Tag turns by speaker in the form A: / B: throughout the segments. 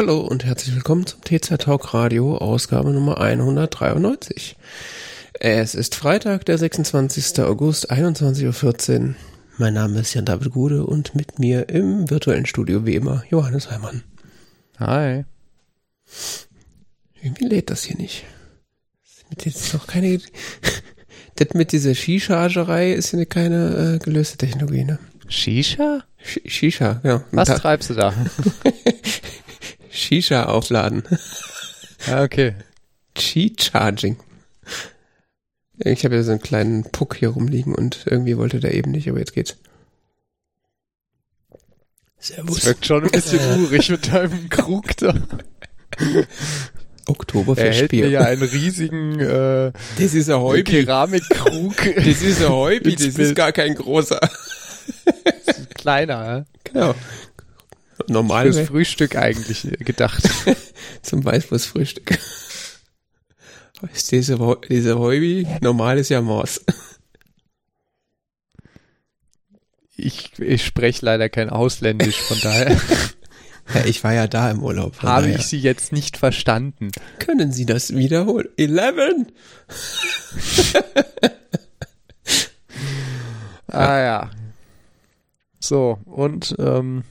A: Hallo und herzlich willkommen zum TZ Talk Radio, Ausgabe Nummer 193. Es ist Freitag, der 26. August, 21.14 Uhr. Mein Name ist Jan David Gude und mit mir im virtuellen Studio wie immer Johannes Heimann.
B: Hi.
A: Irgendwie lädt das hier nicht. Das ist noch keine. das mit dieser Skichargerei ist ja keine äh, gelöste Technologie, ne?
B: Shisha?
A: Sh Shisha, ja.
B: Was treibst du da?
A: Shisha aufladen.
B: Ah, okay.
A: Qi-Charging. Ich habe ja so einen kleinen Puck hier rumliegen und irgendwie wollte der eben nicht, aber jetzt geht's.
B: Servus. Das wirkt schon ein bisschen urig mit deinem Krug da.
A: Oktoberfestbier.
B: Er hält mir ja einen riesigen äh,
A: das ist ein Heubi.
B: Keramikkrug.
A: Das ist ein Heubi, das ist gar kein großer.
B: Das ist kleiner, ja?
A: Genau. Normal.
B: Fürs Frühstück eigentlich gedacht.
A: Zum Weißwurstfrühstück. Ist diese, diese Heubi, normal ist ja Maus.
B: Ich, ich spreche leider kein Ausländisch, von daher.
A: Ja, ich war ja da im Urlaub.
B: Habe daher. ich Sie jetzt nicht verstanden.
A: Können Sie das wiederholen? Eleven!
B: ah ja. So, und ähm,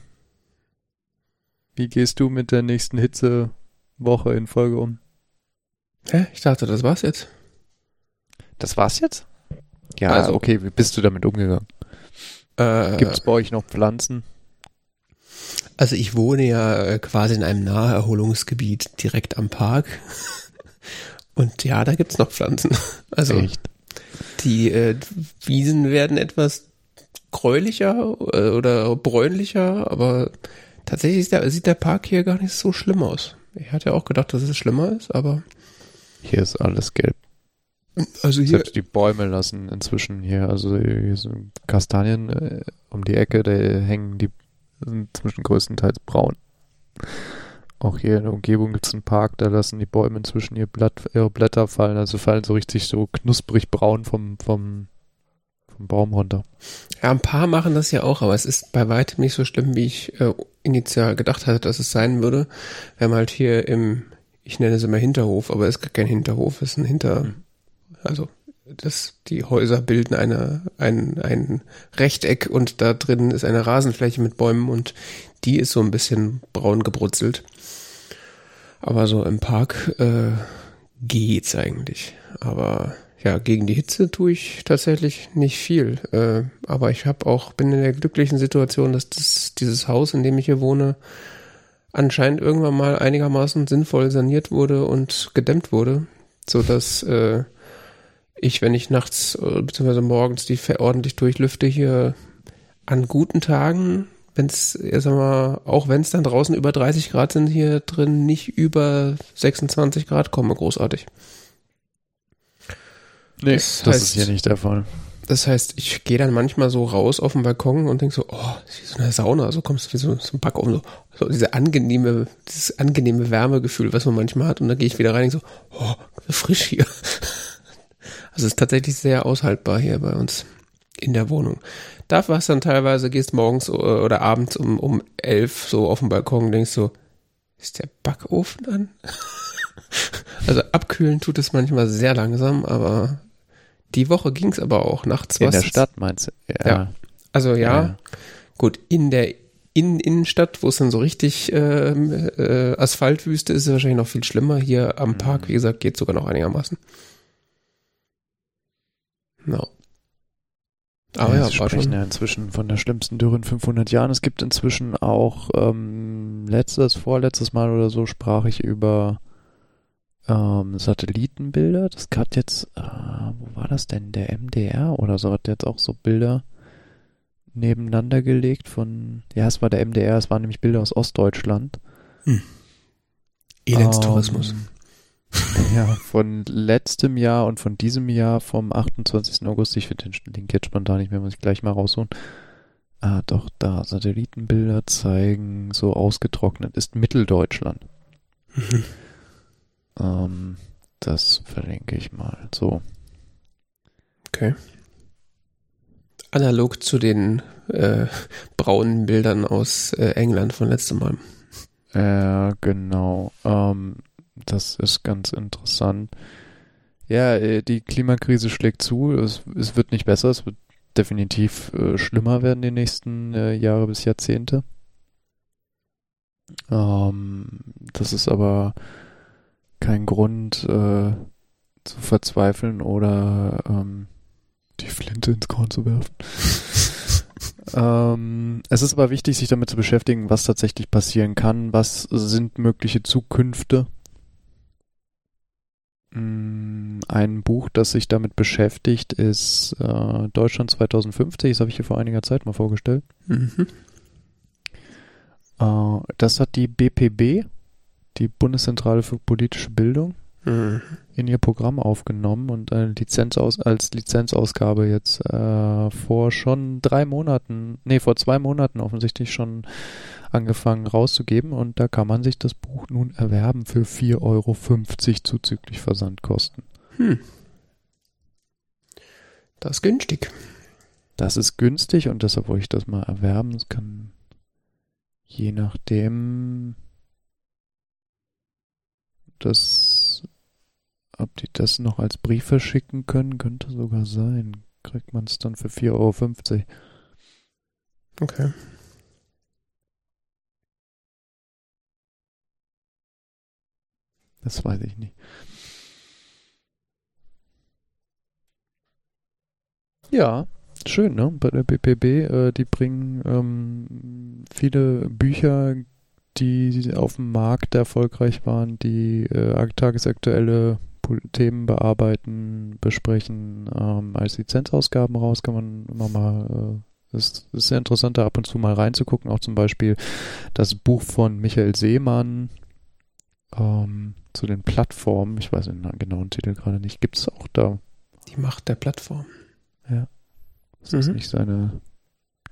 B: wie gehst du mit der nächsten Hitzewoche in Folge um?
A: Hä? Ich dachte, das war's jetzt.
B: Das war's jetzt? Ja, also, okay, wie bist du damit umgegangen? Äh, Gibt's bei euch noch Pflanzen?
A: Also ich wohne ja äh, quasi in einem Naherholungsgebiet direkt am Park. Und ja, da gibt's noch Pflanzen. Also Echt? die äh, Wiesen werden etwas gräulicher äh, oder bräunlicher, aber tatsächlich der, sieht der Park hier gar nicht so schlimm aus. Ich hatte ja auch gedacht, dass es schlimmer ist, aber
B: hier ist alles gelb. Also hier Selbst die Bäume lassen inzwischen hier, also hier sind Kastanien äh, um die Ecke, da hängen die sind inzwischen größtenteils braun. Auch hier in der Umgebung gibt es einen Park, da lassen die Bäume inzwischen ihr Blatt, ihre Blätter fallen, also fallen so richtig so knusprig braun vom, vom, vom Baum runter.
A: Ja, ein paar machen das ja auch, aber es ist bei weitem nicht so schlimm, wie ich äh, initial gedacht hatte, dass es sein würde. Wir haben halt hier im, ich nenne es immer Hinterhof, aber es ist kein Hinterhof, es ist ein Hinter, mhm. also das, die Häuser bilden eine, ein, ein Rechteck und da drin ist eine Rasenfläche mit Bäumen und die ist so ein bisschen braun gebrutzelt. Aber so im Park äh, geht's eigentlich. Aber ja, gegen die Hitze tue ich tatsächlich nicht viel. Äh, aber ich habe auch bin in der glücklichen Situation, dass das, dieses Haus, in dem ich hier wohne, anscheinend irgendwann mal einigermaßen sinnvoll saniert wurde und gedämmt wurde, so dass äh, ich, wenn ich nachts äh, bzw. morgens die ordentlich durchlüfte, hier an guten Tagen, wenn es, sag mal, auch wenn es dann draußen über 30 Grad sind, hier drin nicht über 26 Grad komme, großartig.
B: Nee, das, das heißt, ist hier nicht der Fall.
A: Das heißt, ich gehe dann manchmal so raus auf den Balkon und denke so, oh, das ist wie so eine Sauna, so kommst du wie so, ein Backofen, so, so diese angenehme, dieses angenehme Wärmegefühl, was man manchmal hat und dann gehe ich wieder rein und denke so, oh, frisch hier. Also es ist tatsächlich sehr aushaltbar hier bei uns in der Wohnung. Da war es dann teilweise, gehst morgens äh, oder abends um, um elf so auf dem Balkon und denkst so, ist der Backofen an? also abkühlen tut es manchmal sehr langsam, aber die Woche ging es aber auch nachts.
B: In der Stadt meinst du?
A: Ja. ja. Also ja, ja, gut, in der in Innenstadt, wo es dann so richtig äh, äh, Asphaltwüste ist, ist es wahrscheinlich noch viel schlimmer. Hier am Park, mhm. wie gesagt, geht sogar noch einigermaßen. No.
B: Aber ja, ja sprechen ja inzwischen von der schlimmsten Dürre in 500 Jahren. Es gibt inzwischen auch ähm, letztes, vorletztes Mal oder so sprach ich über ähm, Satellitenbilder. Das hat jetzt, äh, wo war das denn? Der MDR oder so hat jetzt auch so Bilder nebeneinander gelegt von, ja, es war der MDR, es waren nämlich Bilder aus Ostdeutschland. Hm.
A: Elendstourismus. Ähm,
B: ja, von letztem Jahr und von diesem Jahr vom 28. August. Ich finde den Link jetzt spontan nicht mehr, muss ich gleich mal rausholen. Ah, doch, da. Satellitenbilder zeigen, so ausgetrocknet ist Mitteldeutschland. Ähm, das verlinke ich mal. So.
A: Okay. Analog zu den äh, braunen Bildern aus äh, England von letztem Mal.
B: Ja, genau. Ähm, das ist ganz interessant. Ja, äh, die Klimakrise schlägt zu. Es, es wird nicht besser. Es wird definitiv äh, schlimmer werden die nächsten äh, Jahre bis Jahrzehnte. Ähm, das ist aber kein Grund äh, zu verzweifeln oder ähm, die Flinte ins Korn zu werfen. ähm, es ist aber wichtig, sich damit zu beschäftigen, was tatsächlich passieren kann, was sind mögliche Zukünfte. Mm, ein Buch, das sich damit beschäftigt, ist äh, Deutschland 2050. Das habe ich hier vor einiger Zeit mal vorgestellt. Mhm. Äh, das hat die BPB, die Bundeszentrale für politische Bildung, mhm. in ihr Programm aufgenommen und eine Lizenzaus als Lizenzausgabe jetzt äh, vor schon drei Monaten, nee, vor zwei Monaten offensichtlich schon angefangen rauszugeben und da kann man sich das Buch nun erwerben für 4,50 Euro zuzüglich Versandkosten. Hm.
A: Das ist günstig.
B: Das ist günstig und deshalb wollte ich das mal erwerben. Es kann je nachdem das ob die das noch als Brief verschicken können, könnte sogar sein. Kriegt man es dann für 4,50 Euro.
A: Okay.
B: Das weiß ich nicht. Ja, schön, ne? Bei der BPB, äh, die bringen ähm, viele Bücher, die auf dem Markt erfolgreich waren, die äh, tagesaktuelle Themen bearbeiten, besprechen. Ähm, als Lizenzausgaben raus kann man immer mal, äh, ist, sehr interessant, da ab und zu mal reinzugucken. Auch zum Beispiel das Buch von Michael Seemann ähm, zu den Plattformen. Ich weiß den genauen Titel gerade nicht. Gibt es auch da?
A: Die Macht der Plattform.
B: Ja. Ist das mhm. nicht seine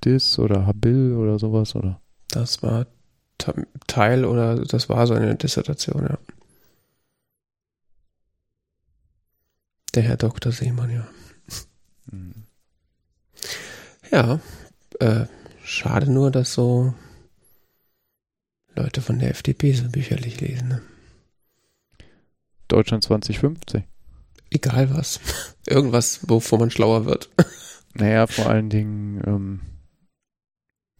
B: Dis oder Habil oder sowas, oder?
A: Das war Teil oder das war seine Dissertation, ja. Der Herr Dr. Seemann, ja. Mhm. Ja, äh, schade nur, dass so Leute von der FDP so bücherlich lesen. Ne?
B: Deutschland 2050.
A: Egal was. Irgendwas, wovon man schlauer wird.
B: Naja, vor allen Dingen ähm,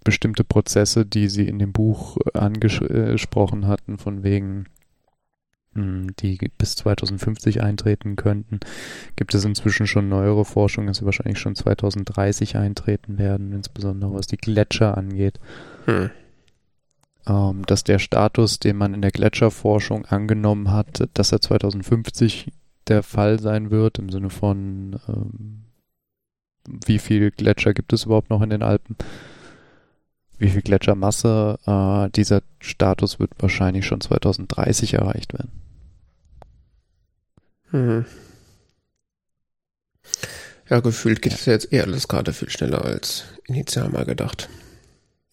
B: bestimmte Prozesse, die sie in dem Buch angesprochen hatten, von wegen hm, die bis 2050 eintreten könnten, gibt es inzwischen schon neuere Forschung, dass sie wahrscheinlich schon 2030 eintreten werden, insbesondere was die Gletscher angeht. Hm. Ähm, dass der Status, den man in der Gletscherforschung angenommen hat, dass er 2050 der Fall sein wird, im Sinne von ähm, wie viel Gletscher gibt es überhaupt noch in den Alpen? Wie viel Gletschermasse? Äh, dieser Status wird wahrscheinlich schon 2030 erreicht werden.
A: Mhm. Ja, gefühlt geht es ja jetzt eher alles gerade viel schneller als initial mal gedacht.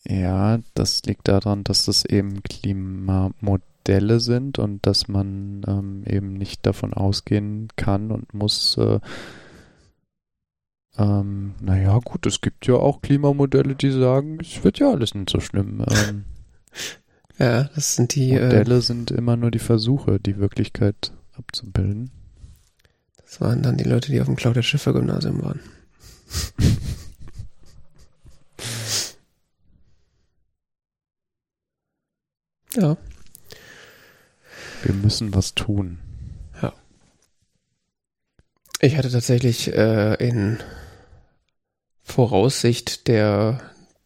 B: Ja, das liegt daran, dass das eben Klimamodelle sind und dass man ähm, eben nicht davon ausgehen kann und muss, äh, ähm, naja, gut, es gibt ja auch Klimamodelle, die sagen, es wird ja alles nicht so schlimm. Ähm,
A: ja, das sind die.
B: Äh, Modelle äh, sind immer nur die Versuche, die Wirklichkeit abzubilden.
A: Das waren dann die Leute, die auf dem Claudia Schiffer Gymnasium waren. ja.
B: Wir müssen was tun.
A: Ja. Ich hatte tatsächlich äh, in Voraussicht der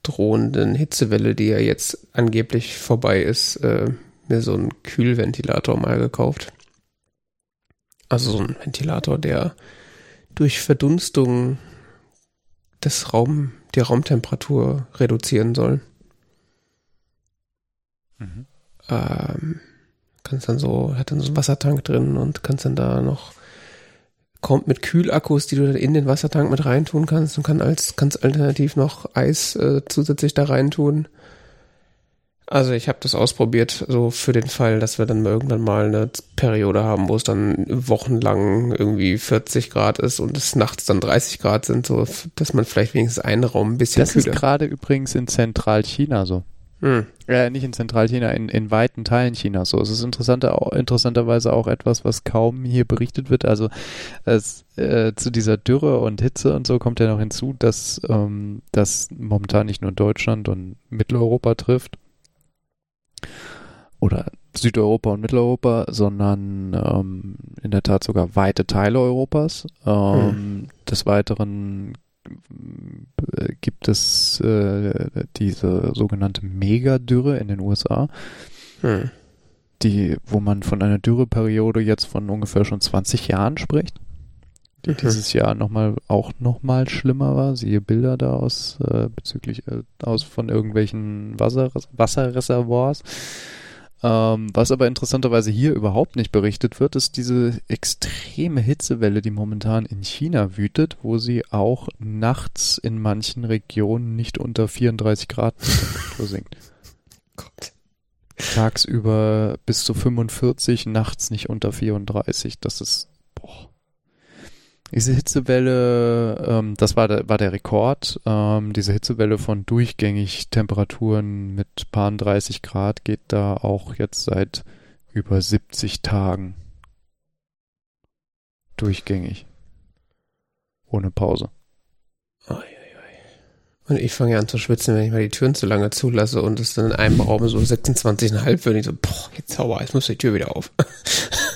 A: drohenden Hitzewelle, die ja jetzt angeblich vorbei ist, äh, mir so einen Kühlventilator mal gekauft. Also so ein Ventilator, der durch Verdunstung des Raum, die Raumtemperatur reduzieren soll. Mhm. Ähm, kannst dann so, hat dann so einen Wassertank drin und kannst dann da noch kommt mit Kühlakkus, die du dann in den Wassertank mit reintun kannst und kann als kannst alternativ noch Eis äh, zusätzlich da reintun. Also ich habe das ausprobiert, so für den Fall, dass wir dann irgendwann mal eine Periode haben, wo es dann wochenlang irgendwie 40 Grad ist und es nachts dann 30 Grad sind, so dass man vielleicht wenigstens einen Raum ein bisschen
B: Das kühler. ist gerade übrigens in Zentralchina so. Hm. Äh, nicht in Zentralchina, in, in weiten Teilen Chinas. So, es ist interessanter, interessanterweise auch etwas, was kaum hier berichtet wird. Also es, äh, zu dieser Dürre und Hitze und so kommt ja noch hinzu, dass ähm, das momentan nicht nur Deutschland und Mitteleuropa trifft oder Südeuropa und Mitteleuropa, sondern ähm, in der Tat sogar weite Teile Europas. Ähm, hm. Des Weiteren gibt es äh, diese sogenannte Megadürre in den USA, hm. die, wo man von einer Dürreperiode jetzt von ungefähr schon 20 Jahren spricht, die mhm. dieses Jahr nochmal auch nochmal schlimmer war. Siehe Bilder da aus äh, bezüglich äh, aus von irgendwelchen Wasser, Wasserreservoirs. Ähm, was aber interessanterweise hier überhaupt nicht berichtet wird, ist diese extreme Hitzewelle, die momentan in China wütet, wo sie auch nachts in manchen Regionen nicht unter 34 Grad sinkt. Gott. Tagsüber bis zu 45, nachts nicht unter 34. Das ist, boah. Diese Hitzewelle, ähm, das war der, war der Rekord. Ähm, diese Hitzewelle von durchgängig Temperaturen mit paar 30 Grad geht da auch jetzt seit über 70 Tagen. Durchgängig. Ohne Pause.
A: Und ich fange ja an zu schwitzen, wenn ich mal die Türen zu lange zulasse und es dann in einem Raum so 26,5 wird. Ich so, boah, jetzt sauber, jetzt muss die Tür wieder auf.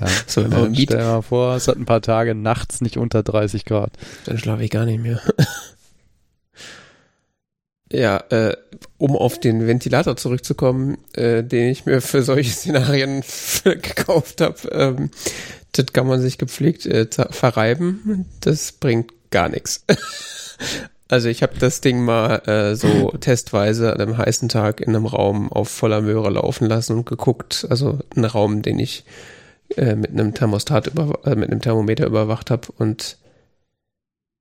B: Ja. So, wenn man stell dir mal vor, es hat ein paar Tage nachts nicht unter 30 Grad.
A: Dann schlafe ich gar nicht mehr. ja, äh, um auf den Ventilator zurückzukommen, äh, den ich mir für solche Szenarien gekauft habe, ähm, das kann man sich gepflegt äh, verreiben. Das bringt gar nichts. Also ich habe das Ding mal äh, so testweise an einem heißen Tag in einem Raum auf voller Möhre laufen lassen und geguckt. Also ein Raum, den ich äh, mit einem Thermostat über, äh, mit einem Thermometer überwacht habe und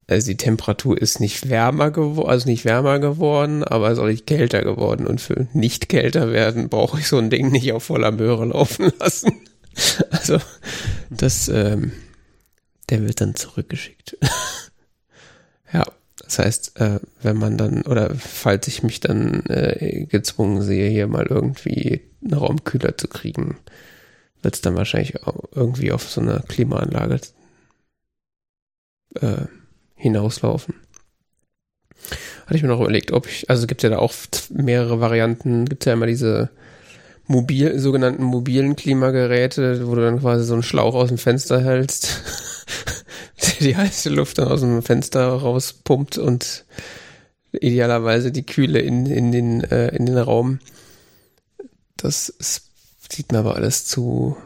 A: also die Temperatur ist nicht wärmer geworden, also nicht wärmer geworden, aber ist auch nicht kälter geworden. Und für nicht kälter werden brauche ich so ein Ding nicht auf voller Möhre laufen lassen. Also das, ähm, der wird dann zurückgeschickt. ja, das heißt, äh, wenn man dann, oder falls ich mich dann äh, gezwungen sehe, hier mal irgendwie einen Raum kühler zu kriegen, wird es dann wahrscheinlich irgendwie auf so eine Klimaanlage äh, hinauslaufen. Hatte ich mir noch überlegt, ob ich, also gibt es ja da auch mehrere Varianten, gibt ja immer diese mobil, sogenannten mobilen Klimageräte, wo du dann quasi so einen Schlauch aus dem Fenster hältst, der die heiße Luft dann aus dem Fenster rauspumpt und idealerweise die Kühle in, in, den, äh, in den Raum. Das ist sieht mir aber alles zu,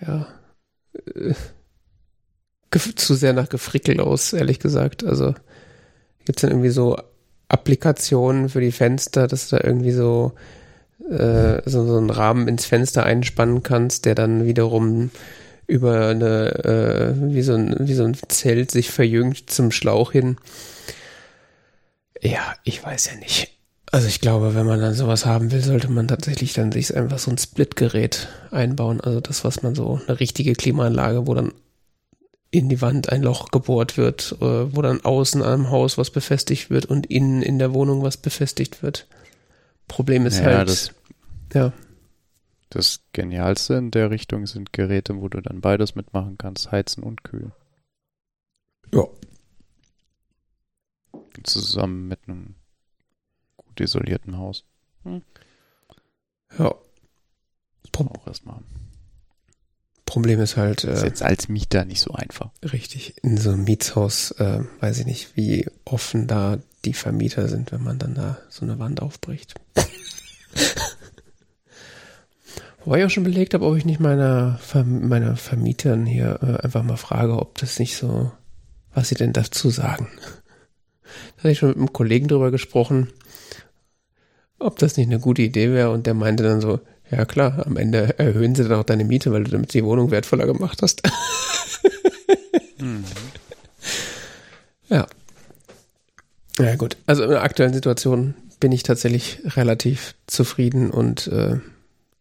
A: ja, äh, zu sehr nach Gefrickel aus, ehrlich gesagt. Also gibt es dann irgendwie so Applikationen für die Fenster, dass du da irgendwie so, äh, so, so einen Rahmen ins Fenster einspannen kannst, der dann wiederum über eine, äh, wie, so ein, wie so ein Zelt sich verjüngt zum Schlauch hin. Ja, ich weiß ja nicht. Also ich glaube, wenn man dann sowas haben will, sollte man tatsächlich dann sich einfach so ein Split-Gerät einbauen. Also das, was man so, eine richtige Klimaanlage, wo dann in die Wand ein Loch gebohrt wird, äh, wo dann außen am Haus was befestigt wird und innen in der Wohnung was befestigt wird. Problem ist ja, halt,
B: das, ja. Das Genialste in der Richtung sind Geräte, wo du dann beides mitmachen kannst, heizen und kühlen.
A: Ja.
B: Zusammen mit einem isolierten Haus. Hm.
A: Ja.
B: Das auch erstmal.
A: Problem ist halt.
B: Äh, ist jetzt als Mieter nicht so einfach.
A: Richtig. In so einem Mietshaus äh, weiß ich nicht, wie offen da die Vermieter sind, wenn man dann da so eine Wand aufbricht. Wobei ich auch schon belegt habe, ob ich nicht meiner, meiner Vermietern hier äh, einfach mal frage, ob das nicht so, was sie denn dazu sagen. Da hatte ich schon mit einem Kollegen drüber gesprochen ob das nicht eine gute Idee wäre. Und der meinte dann so, ja klar, am Ende erhöhen sie dann auch deine Miete, weil du damit die Wohnung wertvoller gemacht hast. mhm. Ja. Ja gut, also in der aktuellen Situation bin ich tatsächlich relativ zufrieden und äh,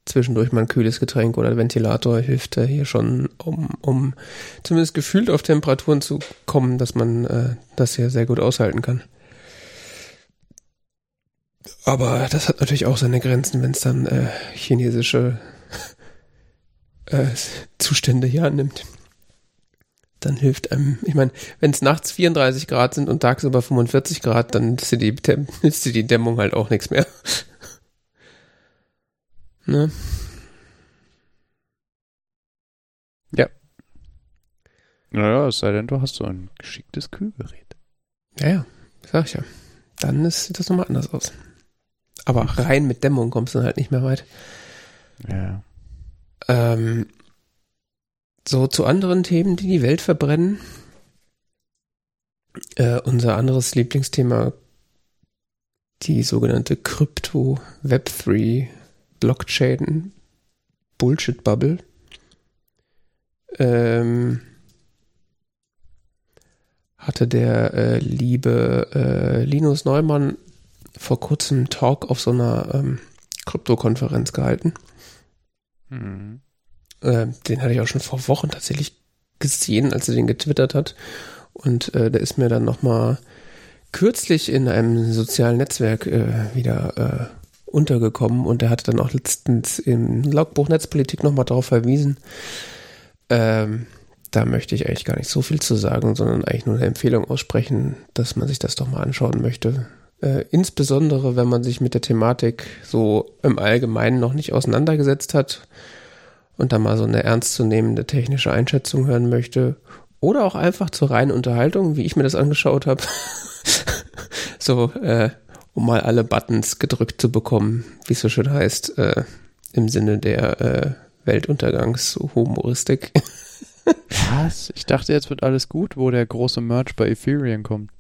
A: zwischendurch mal ein kühles Getränk oder Ventilator hilft äh, hier schon, um, um zumindest gefühlt auf Temperaturen zu kommen, dass man äh, das hier sehr gut aushalten kann. Aber das hat natürlich auch seine Grenzen, wenn es dann äh, chinesische äh, Zustände hier annimmt. Dann hilft einem, ich meine, wenn es nachts 34 Grad sind und tagsüber 45 Grad, dann nützt dir die, nützt dir die Dämmung halt auch nichts mehr. ne?
B: Ja. Naja, es sei denn, du hast so ein geschicktes Kühlgerät.
A: Ja, ja, sag ich ja. Dann ist, sieht das nochmal anders aus. Aber rein mit Dämmung kommst du dann halt nicht mehr weit.
B: Ja.
A: Ähm, so zu anderen Themen, die die Welt verbrennen. Äh, unser anderes Lieblingsthema, die sogenannte Krypto Web3 Blockchain Bullshit Bubble. Ähm, hatte der äh, liebe äh, Linus Neumann vor kurzem einen Talk auf so einer ähm, Krypto-Konferenz gehalten. Mhm. Äh, den hatte ich auch schon vor Wochen tatsächlich gesehen, als er den getwittert hat. Und äh, der ist mir dann nochmal kürzlich in einem sozialen Netzwerk äh, wieder äh, untergekommen und er hatte dann auch letztens im Logbuch Netzpolitik nochmal darauf verwiesen. Ähm, da möchte ich eigentlich gar nicht so viel zu sagen, sondern eigentlich nur eine Empfehlung aussprechen, dass man sich das doch mal anschauen möchte. Äh, insbesondere, wenn man sich mit der Thematik so im Allgemeinen noch nicht auseinandergesetzt hat und da mal so eine ernstzunehmende technische Einschätzung hören möchte. Oder auch einfach zur reinen Unterhaltung, wie ich mir das angeschaut habe. so, äh, um mal alle Buttons gedrückt zu bekommen, wie es so schön heißt, äh, im Sinne der äh, Weltuntergangshumoristik.
B: Was? Ich dachte, jetzt wird alles gut, wo der große Merch bei Ethereum kommt.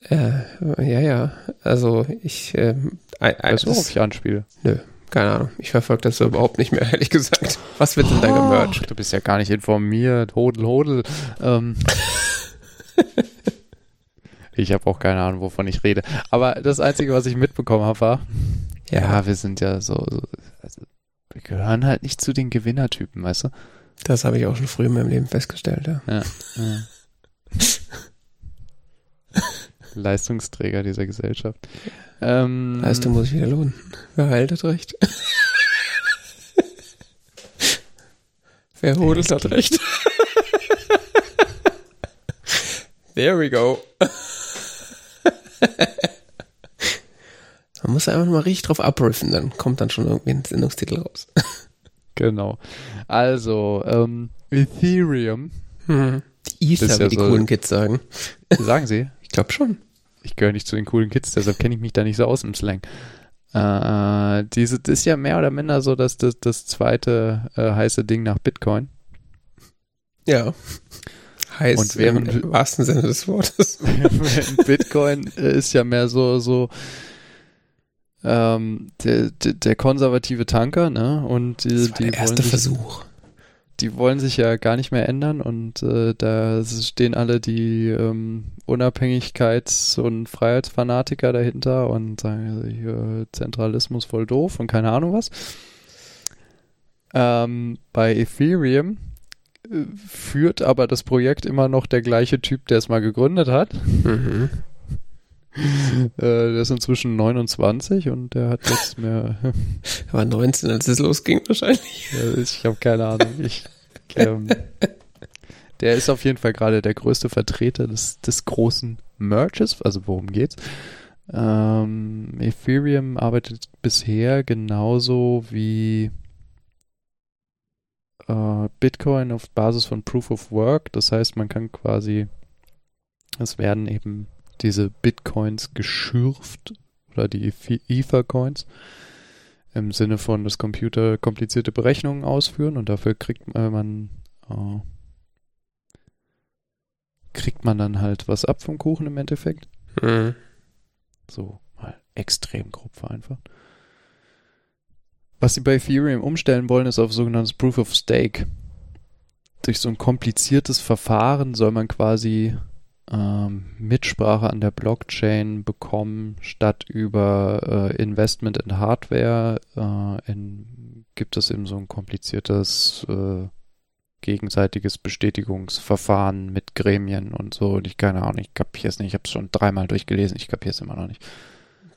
A: Äh, ja, ja. Also ich. Ähm,
B: weißt du, worauf ich anspiele?
A: Nö, keine Ahnung. Ich verfolge das so überhaupt nicht mehr, ehrlich gesagt. Was wird denn da gemercht?
B: Du bist ja gar nicht informiert. Hodel, hodel. Ähm. ich habe auch keine Ahnung, wovon ich rede. Aber das Einzige, was ich mitbekommen habe, war, ja, ja wir sind ja so, so also, wir gehören halt nicht zu den Gewinnertypen, weißt du?
A: Das habe ich auch schon früh in meinem Leben festgestellt, ja. ja, ja.
B: Leistungsträger dieser Gesellschaft.
A: Ähm, Leistung muss ich wieder lohnen. Wer haltet recht? Wer hodelt hat recht. There we go. Man muss einfach mal richtig drauf abriffen, dann kommt dann schon irgendwie ein Sendungstitel raus.
B: Genau. Also, ähm, Ethereum.
A: Hm. Die Ether, wie ja die so, coolen Kids sagen.
B: Sagen sie?
A: Ich glaube schon.
B: Ich gehöre nicht zu den coolen Kids, deshalb kenne ich mich da nicht so aus im Slang. Äh, diese das ist ja mehr oder minder so, dass das, das zweite äh, heiße Ding nach Bitcoin.
A: Ja. Heiß und während, im, im wahrsten Sinne des Wortes.
B: Bitcoin äh, ist ja mehr so, so ähm, der, der, der konservative Tanker, ne? Und die,
A: das war die der erste Versuch.
B: Die wollen sich ja gar nicht mehr ändern und äh, da stehen alle die ähm, Unabhängigkeits- und Freiheitsfanatiker dahinter und sagen, hier, Zentralismus voll doof und keine Ahnung was. Ähm, bei Ethereum äh, führt aber das Projekt immer noch der gleiche Typ, der es mal gegründet hat. Mhm. Äh, der ist inzwischen 29 und der hat jetzt mehr.
A: er war 19, als es losging wahrscheinlich.
B: Ich habe keine Ahnung. Ich, ähm, der ist auf jeden Fall gerade der größte Vertreter des, des großen Merges. Also worum geht's? Ähm, Ethereum arbeitet bisher genauso wie äh, Bitcoin auf Basis von Proof of Work. Das heißt, man kann quasi, es werden eben diese Bitcoins geschürft oder die Ether-Coins im Sinne von, dass Computer komplizierte Berechnungen ausführen und dafür kriegt äh, man äh, kriegt man dann halt was ab vom Kuchen im Endeffekt. Mhm. So mal extrem grob vereinfacht. Was sie bei Ethereum umstellen wollen, ist auf sogenanntes Proof of Stake. Durch so ein kompliziertes Verfahren soll man quasi ähm, Mitsprache an der Blockchain bekommen, statt über äh, Investment in Hardware äh, in, gibt es eben so ein kompliziertes äh, gegenseitiges Bestätigungsverfahren mit Gremien und so. Und ich keine Ahnung, ich kapiere es nicht. Ich habe es schon dreimal durchgelesen, ich kapiere es immer noch nicht.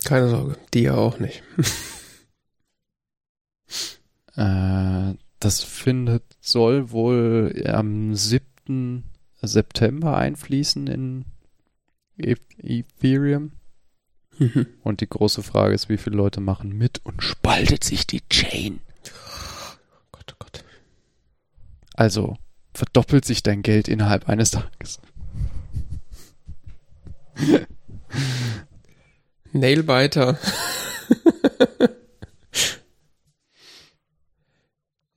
A: Keine Sorge, die ja auch nicht.
B: äh, das findet, soll wohl am 7. September einfließen in e Ethereum. Mhm. Und die große Frage ist, wie viele Leute machen mit und spaltet sich die Chain? Oh Gott, oh Gott. Also verdoppelt sich dein Geld innerhalb eines Tages.
A: Nailbiter.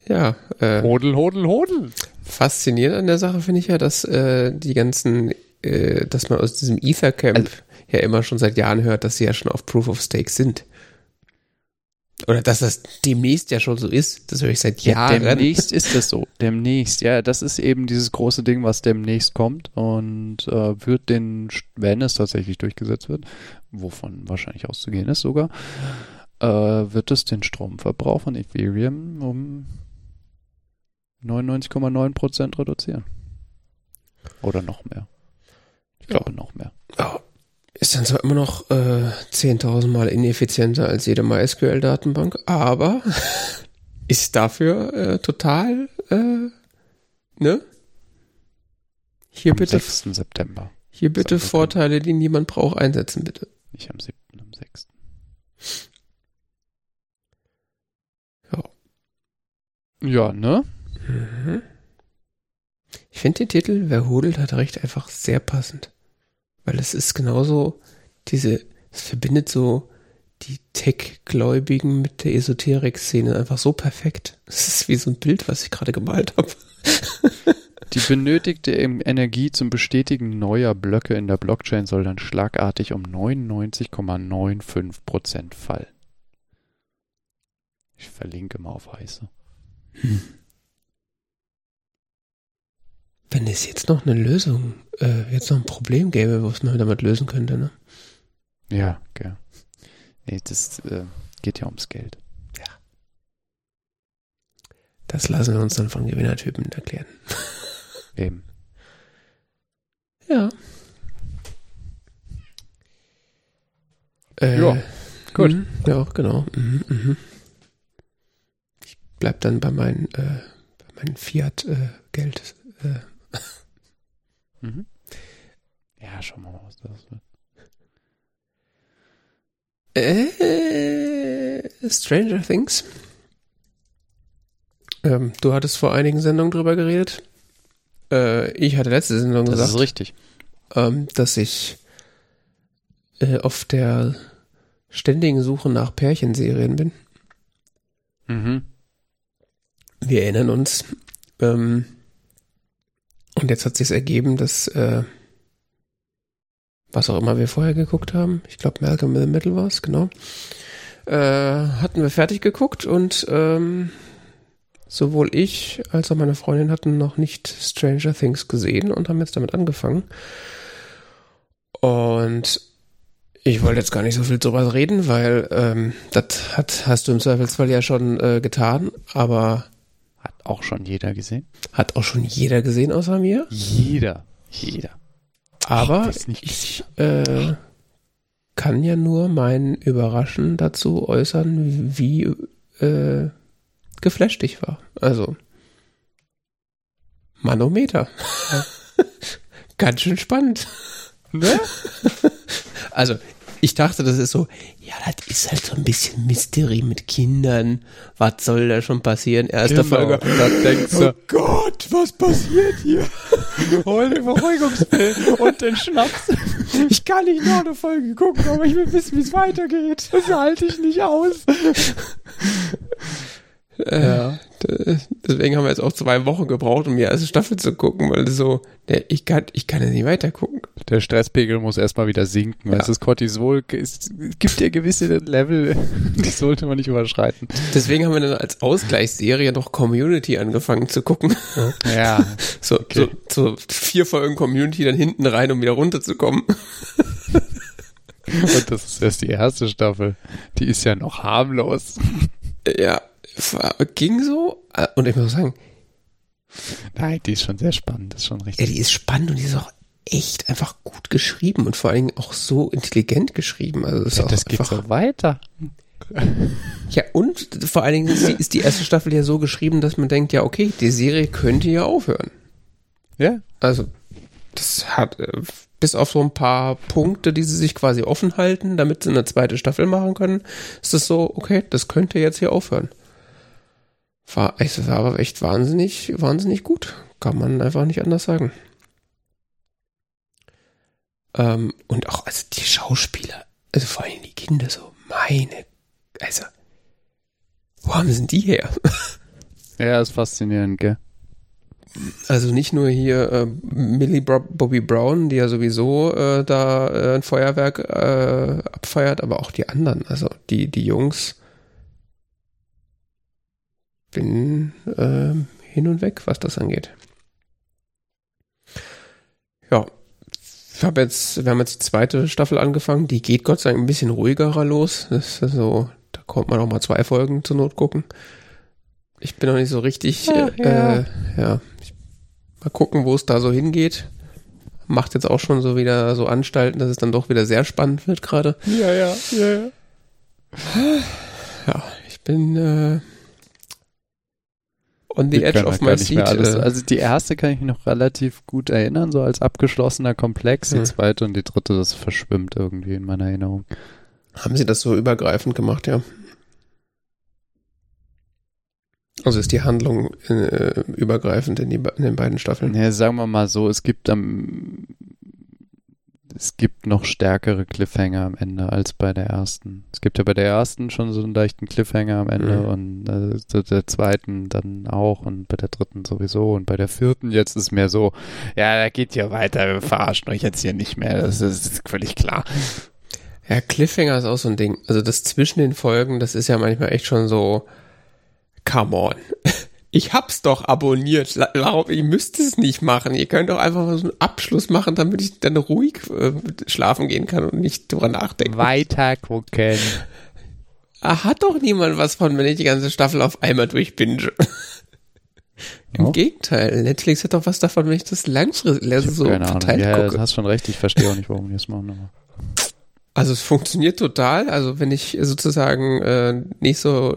A: ja.
B: Äh, hodel, hodel, hodel.
A: Faszinierend an der Sache finde ich ja, dass äh, die ganzen, äh, dass man aus diesem Ethercamp also, ja immer schon seit Jahren hört, dass sie ja schon auf Proof of Stake sind. Oder dass das demnächst ja schon so ist, das höre ich seit Jahren.
B: Ja, demnächst ist es so. Demnächst, ja, das ist eben dieses große Ding, was demnächst kommt und äh, wird den, wenn es tatsächlich durchgesetzt wird, wovon wahrscheinlich auszugehen ist sogar, äh, wird es den Stromverbrauch von Ethereum um 99,9% reduzieren. Oder noch mehr. Ich glaube ja. noch mehr.
A: Ja. Ist dann zwar immer noch äh, 10.000 Mal ineffizienter als jede MySQL-Datenbank, aber ist dafür äh, total, äh, ne?
B: Hier am bitte. 6. September.
A: Hier bitte Vorteile, die niemand braucht, einsetzen, bitte.
B: Nicht am 7., am 6.
A: Ja.
B: Ja, ne?
A: Mhm. Ich finde den Titel Wer hodelt hat recht einfach sehr passend. Weil es ist genauso diese, es verbindet so die Tech-Gläubigen mit der Esoterik-Szene einfach so perfekt. Es ist wie so ein Bild, was ich gerade gemalt habe.
B: Die benötigte Energie zum Bestätigen neuer Blöcke in der Blockchain soll dann schlagartig um 99,95 Prozent fallen. Ich verlinke mal auf heiße. Hm.
A: Wenn es jetzt noch eine Lösung, äh, jetzt noch ein Problem gäbe, was man damit lösen könnte, ne?
B: Ja, okay. Nee, das äh, geht ja ums Geld.
A: Ja. Das lassen wir uns dann von Gewinnertypen erklären.
B: Eben.
A: Ja.
B: Äh, ja,
A: gut. Mh, ja, genau. Mhm, mh. Ich bleib dann bei meinem äh, bei meinen Fiat-Geld. Äh,
B: Mhm. Ja, schauen wir mal, was das wird.
A: Äh, Stranger Things. Ähm, du hattest vor einigen Sendungen drüber geredet. Äh, ich hatte letzte Sendung das gesagt.
B: Das ist richtig.
A: Ähm, dass ich äh, auf der ständigen Suche nach Pärchenserien bin.
B: Mhm.
A: Wir erinnern uns. Ähm, und jetzt hat sich ergeben, dass äh, was auch immer wir vorher geguckt haben, ich glaube Malcolm in the Middle war es, genau, äh, hatten wir fertig geguckt und ähm, sowohl ich als auch meine Freundin hatten noch nicht Stranger Things gesehen und haben jetzt damit angefangen. Und ich wollte jetzt gar nicht so viel drüber reden, weil ähm, das hat, hast du im Zweifelsfall ja schon äh, getan, aber
B: auch schon jeder gesehen?
A: Hat auch schon jeder gesehen außer mir?
B: Jeder. Jeder.
A: Aber ich, ich äh, kann ja nur mein Überraschen dazu äußern, wie äh, geflasht ich war. Also Manometer. Ganz schön spannend. Ne? also ich dachte, das ist so, ja, das ist halt so ein bisschen Mystery mit Kindern. Was soll da schon passieren? Erste genau. Folge.
B: Und dann denkst du, oh Gott, was passiert hier? Hol den Beruhigungspillen und den Schnaps. Ich kann nicht noch eine Folge gucken, aber ich will wissen, wie es weitergeht. Das halte ich nicht aus.
A: Äh, ja. Deswegen haben wir jetzt auch zwei Wochen gebraucht, um die erste Staffel zu gucken, weil so, der, ich kann, ich kann ja nicht weiter gucken.
B: Der Stresspegel muss erstmal wieder sinken. Ja. Das Cortisol, es gibt ja gewisse Level, die sollte man nicht überschreiten.
A: Deswegen haben wir dann als Ausgleichsserie noch Community angefangen zu gucken.
B: Ja.
A: so, okay. so, so vier Folgen Community dann hinten rein, um wieder runterzukommen.
B: Und das ist erst die erste Staffel. Die ist ja noch harmlos.
A: Ja, ging so. Und ich muss sagen,
B: Nein, die ist schon sehr spannend, das ist schon richtig.
A: Ja, die ist spannend und die ist auch echt einfach gut geschrieben und vor allen Dingen auch so intelligent geschrieben. Also
B: ja, das geht so weiter.
A: Ja, und vor allen Dingen ist die, ist die erste Staffel ja so geschrieben, dass man denkt, ja, okay, die Serie könnte ja aufhören. Ja. Also, das hat, äh, bis auf so ein paar Punkte, die sie sich quasi offen halten, damit sie eine zweite Staffel machen können, ist das so, okay, das könnte jetzt hier aufhören. War, es war aber echt wahnsinnig, wahnsinnig gut. Kann man einfach nicht anders sagen. Ähm, und auch, also die Schauspieler, also vor allem die Kinder so, meine, also, wo haben sie die her?
B: Ja, ist faszinierend, gell?
A: Also nicht nur hier äh, Millie Bobby Brown, die ja sowieso äh, da äh, ein Feuerwerk äh, abfeiert, aber auch die anderen, also die, die Jungs. Bin äh, hin und weg, was das angeht. Ja, ich habe jetzt, wir haben jetzt die zweite Staffel angefangen. Die geht Gott sei Dank ein bisschen ruhigerer los. Das ist so, da kommt man auch mal zwei Folgen zur Not gucken. Ich bin noch nicht so richtig, Ach, ja. Äh, ja. Mal gucken, wo es da so hingeht. Macht jetzt auch schon so wieder so Anstalten, dass es dann doch wieder sehr spannend wird gerade.
B: Ja, ja, ja, ja.
A: Ja, ich bin äh, on the edge of my seat.
B: Also die erste kann ich mich noch relativ gut erinnern, so als abgeschlossener Komplex. Die hm. zweite und die dritte, das verschwimmt irgendwie in meiner Erinnerung.
A: Haben sie das so übergreifend gemacht, ja? Also ist die Handlung äh, übergreifend in, die, in den beiden Staffeln?
B: Ja, sagen wir mal so, es gibt am es gibt noch stärkere Cliffhanger am Ende als bei der ersten. Es gibt ja bei der ersten schon so einen leichten Cliffhanger am Ende mhm. und äh, der zweiten dann auch und bei der dritten sowieso und bei der vierten jetzt ist mehr so, ja, da geht ja weiter, wir verarschen euch jetzt hier nicht mehr, das ist, das ist völlig klar.
A: Ja, Cliffhanger ist auch so ein Ding. Also das zwischen den Folgen, das ist ja manchmal echt schon so, come on ich hab's doch abonniert. Ihr müsst es nicht machen. Ihr könnt doch einfach mal so einen Abschluss machen, damit ich dann ruhig äh, schlafen gehen kann und nicht drüber nachdenken.
B: Weiter gucken.
A: Ah, hat doch niemand was von, wenn ich die ganze Staffel auf einmal durchbinge. Im oh. Gegenteil, Netflix hat doch was davon, wenn ich das langfristig so
B: keine verteilt Ahnung. Ja, gucke. Du hast schon recht, ich verstehe auch nicht, warum die das machen. Aber.
A: Also es funktioniert total. Also wenn ich sozusagen äh, nicht so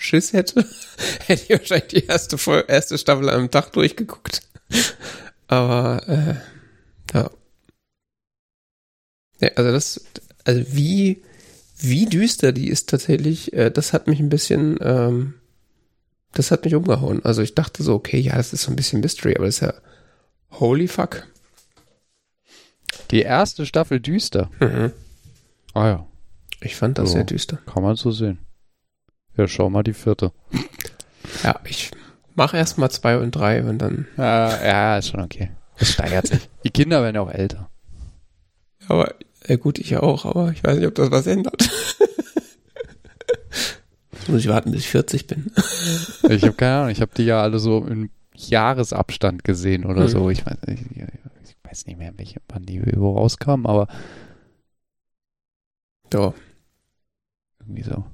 A: Schiss hätte, hätte ich wahrscheinlich die erste, Folge, erste Staffel am Tag durchgeguckt. Aber äh, ja. ja. Also das, also wie, wie düster die ist tatsächlich, äh, das hat mich ein bisschen, ähm, das hat mich umgehauen. Also ich dachte so, okay, ja, das ist so ein bisschen Mystery, aber das ist ja holy fuck.
B: Die erste Staffel düster.
A: Mhm.
B: Ah ja.
A: Ich fand das so, sehr düster.
B: Kann man so sehen. Ja, schau mal die vierte.
A: Ja, ich mache erst mal zwei und drei und dann.
B: Ja, ja, ist schon okay. Es steigert sich. Die Kinder werden ja auch älter.
A: Aber, ja gut, ich ja auch, aber ich weiß nicht, ob das was ändert. muss ich warten, bis ich 40 bin.
B: ich habe keine Ahnung, ich habe die ja alle so im Jahresabstand gesehen oder mhm. so. Ich weiß, ich, ich weiß nicht mehr, welche, wann die wo rauskamen, aber.
A: Ja.
B: Irgendwie so.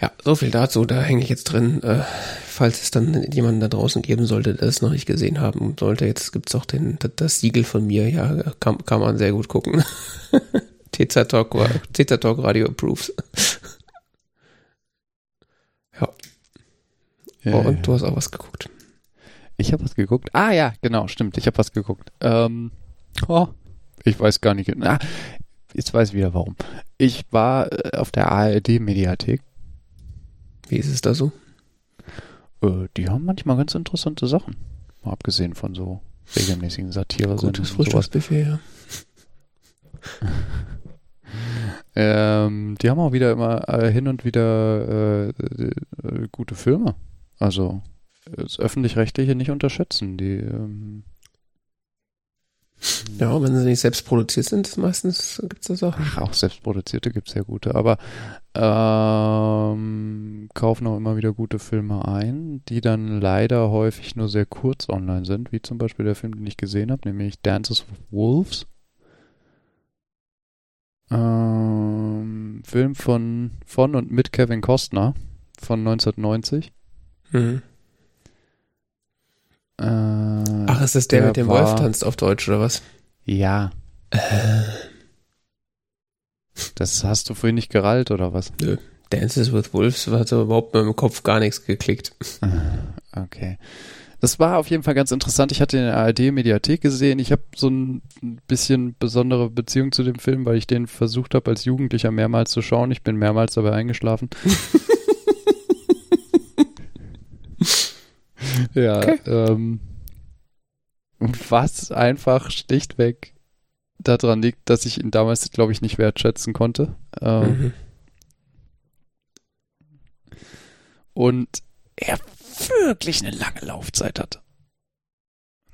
A: Ja, so viel dazu. Da hänge ich jetzt drin. Äh, falls es dann jemanden da draußen geben sollte, der es noch nicht gesehen haben sollte, jetzt gibt's auch den, das Siegel von mir. Ja, kann, kann man sehr gut gucken. TZ Talk, TZ Talk Radio approves. ja. ja. Oh, und ja. du hast auch was geguckt.
B: Ich habe was geguckt. Ah ja, genau, stimmt. Ich habe was geguckt. Ähm, oh, ich weiß gar nicht. Ah, jetzt weiß ich wieder warum. Ich war äh, auf der ARD-Mediathek.
A: Wie ist es da so?
B: Äh, die haben manchmal ganz interessante Sachen. Mal abgesehen von so regelmäßigen Satire.
A: Gutes Frühstücksbuffet, ja.
B: ähm, die haben auch wieder immer äh, hin und wieder äh, äh, gute Filme. Also das öffentlich-rechtliche nicht unterschätzen. Die ähm,
A: ja, wenn sie nicht selbst produziert sind, meistens gibt es das auch.
B: Ach, auch selbst produzierte gibt es ja gute, aber ähm, kaufen auch immer wieder gute Filme ein, die dann leider häufig nur sehr kurz online sind, wie zum Beispiel der Film, den ich gesehen habe, nämlich Dances with Wolves. Ähm, Film von, von und mit Kevin Costner von 1990. Mhm.
A: Äh, Ach, ist das der, der mit dem war, Wolf tanzt auf Deutsch oder was?
B: Ja. Äh. Das hast du vorhin nicht gerallt oder was?
A: Nö. Dances with Wolves hat so überhaupt mit dem Kopf gar nichts geklickt.
B: Ah, okay. Das war auf jeden Fall ganz interessant. Ich hatte in der ARD-Mediathek gesehen. Ich habe so ein bisschen besondere Beziehung zu dem Film, weil ich den versucht habe, als Jugendlicher mehrmals zu schauen. Ich bin mehrmals dabei eingeschlafen. ja, okay. ähm, was einfach schlichtweg daran liegt, dass ich ihn damals, glaube ich, nicht wertschätzen konnte. Ähm, mhm. Und er wirklich eine lange Laufzeit hat.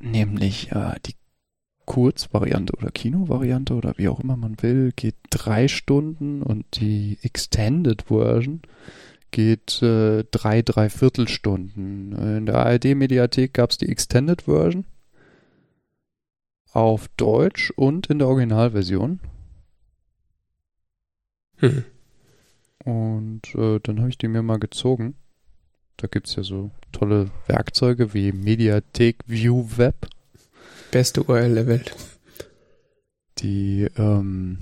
B: Nämlich äh, die Kurzvariante oder Kinovariante oder wie auch immer man will, geht drei Stunden und die Extended Version geht äh, drei, drei Viertelstunden. In der ARD-Mediathek gab es die Extended Version auf Deutsch und in der Originalversion. Hm. Und äh, dann habe ich die mir mal gezogen. Da gibt es ja so tolle Werkzeuge wie Mediathek View Web.
A: Beste URL der Welt.
B: Die ähm,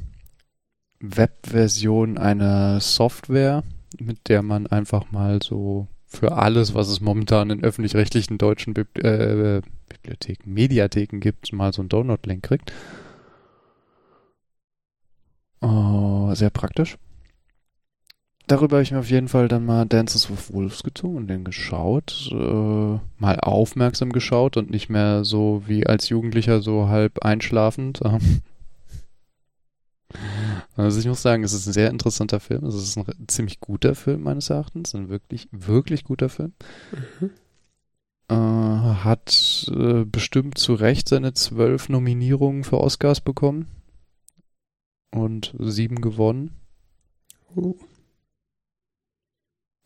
B: Webversion einer Software, mit der man einfach mal so für alles, was es momentan in öffentlich-rechtlichen deutschen Bibli äh, Bibliotheken, Mediatheken gibt, mal so einen Download-Link kriegt. Uh, sehr praktisch darüber habe ich mir auf jeden Fall dann mal Dances with Wolves gezogen und den geschaut. Äh, mal aufmerksam geschaut und nicht mehr so wie als Jugendlicher so halb einschlafend. Also ich muss sagen, es ist ein sehr interessanter Film. Es ist ein ziemlich guter Film meines Erachtens. Ein wirklich, wirklich guter Film. Mhm. Äh, hat äh, bestimmt zu Recht seine zwölf Nominierungen für Oscars bekommen. Und sieben gewonnen. Uh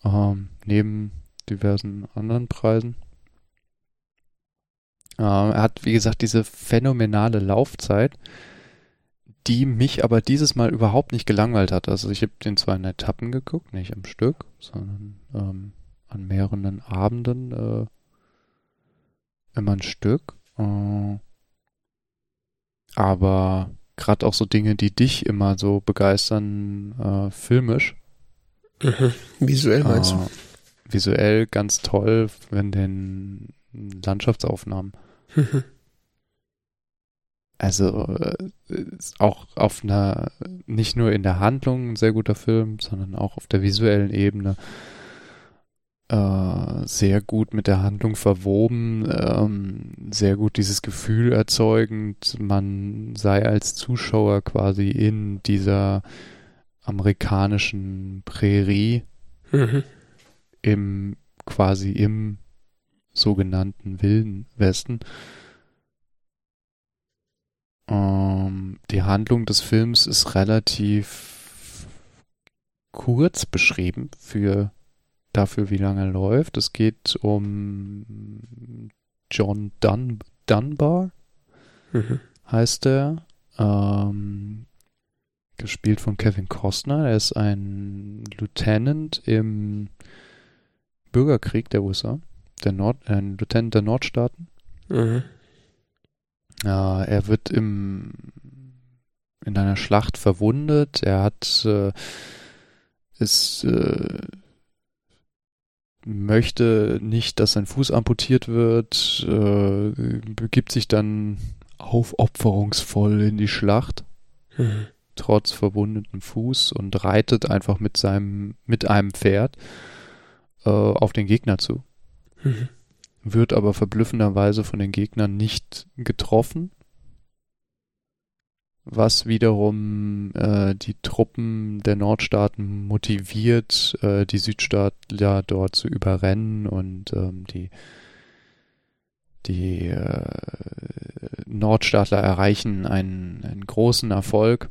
B: ähm, neben diversen anderen Preisen. Ähm, er hat, wie gesagt, diese phänomenale Laufzeit, die mich aber dieses Mal überhaupt nicht gelangweilt hat. Also ich habe den zwar in Etappen geguckt, nicht am Stück, sondern ähm, an mehreren Abenden äh, immer ein Stück. Äh, aber gerade auch so Dinge, die dich immer so begeistern, äh, filmisch,
A: Mhm. Visuell meinst äh, du?
B: Visuell ganz toll, wenn den Landschaftsaufnahmen. Also äh, auch auf einer, nicht nur in der Handlung ein sehr guter Film, sondern auch auf der visuellen Ebene äh, sehr gut mit der Handlung verwoben, ähm, sehr gut dieses Gefühl erzeugend, man sei als Zuschauer quasi in dieser amerikanischen Prärie mhm. im quasi im sogenannten Wilden Westen. Ähm, die Handlung des Films ist relativ kurz beschrieben für dafür, wie lange er läuft. Es geht um John Dun Dunbar, mhm. heißt er. Ähm, gespielt von Kevin Costner. Er ist ein Lieutenant im Bürgerkrieg der USA, der Nord, äh, ein Lieutenant der Nordstaaten. Mhm. Ja, er wird im in einer Schlacht verwundet. Er hat äh, ist äh, möchte nicht, dass sein Fuß amputiert wird, äh, begibt sich dann aufopferungsvoll in die Schlacht. Mhm trotz verwundetem Fuß und reitet einfach mit seinem, mit einem Pferd äh, auf den Gegner zu. Mhm. Wird aber verblüffenderweise von den Gegnern nicht getroffen, was wiederum äh, die Truppen der Nordstaaten motiviert, äh, die Südstaatler dort zu überrennen und ähm, die die äh, Nordstaatler erreichen einen, einen großen Erfolg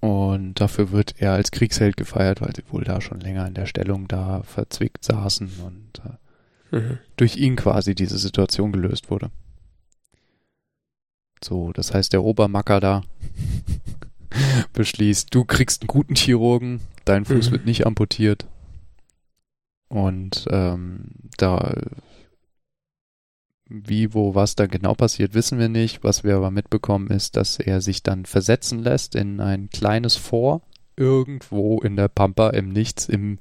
B: Und dafür wird er als Kriegsheld gefeiert, weil sie wohl da schon länger in der Stellung da verzwickt saßen und äh, mhm. durch ihn quasi diese Situation gelöst wurde. So, das heißt, der Obermacker da beschließt, du kriegst einen guten Chirurgen, dein Fuß mhm. wird nicht amputiert. Und ähm, da wie, wo, was da genau passiert, wissen wir nicht. Was wir aber mitbekommen ist, dass er sich dann versetzen lässt in ein kleines Fort irgendwo in der Pampa im Nichts im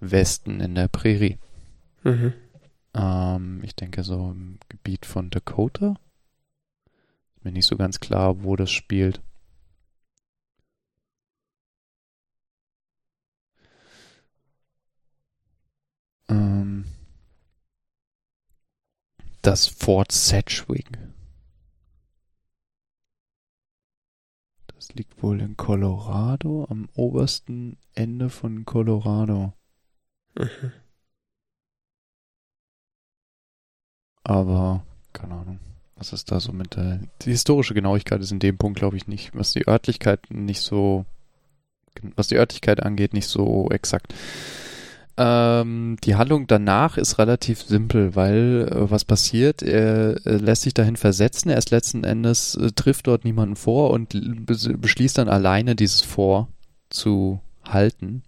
B: Westen in der Prärie. Mhm. Ähm, ich denke so im Gebiet von Dakota. Ist mir nicht so ganz klar, wo das spielt. Das Fort Sedgwick. Das liegt wohl in Colorado, am obersten Ende von Colorado. Mhm. Aber, keine Ahnung, was ist da so mit der. Die historische Genauigkeit ist in dem Punkt, glaube ich, nicht, was die Örtlichkeit nicht so. Was die Örtlichkeit angeht, nicht so exakt. Ähm, die Handlung danach ist relativ simpel, weil äh, was passiert, er äh, lässt sich dahin versetzen, er ist letzten Endes, äh, trifft dort niemanden vor und beschließt dann alleine dieses Vor zu halten.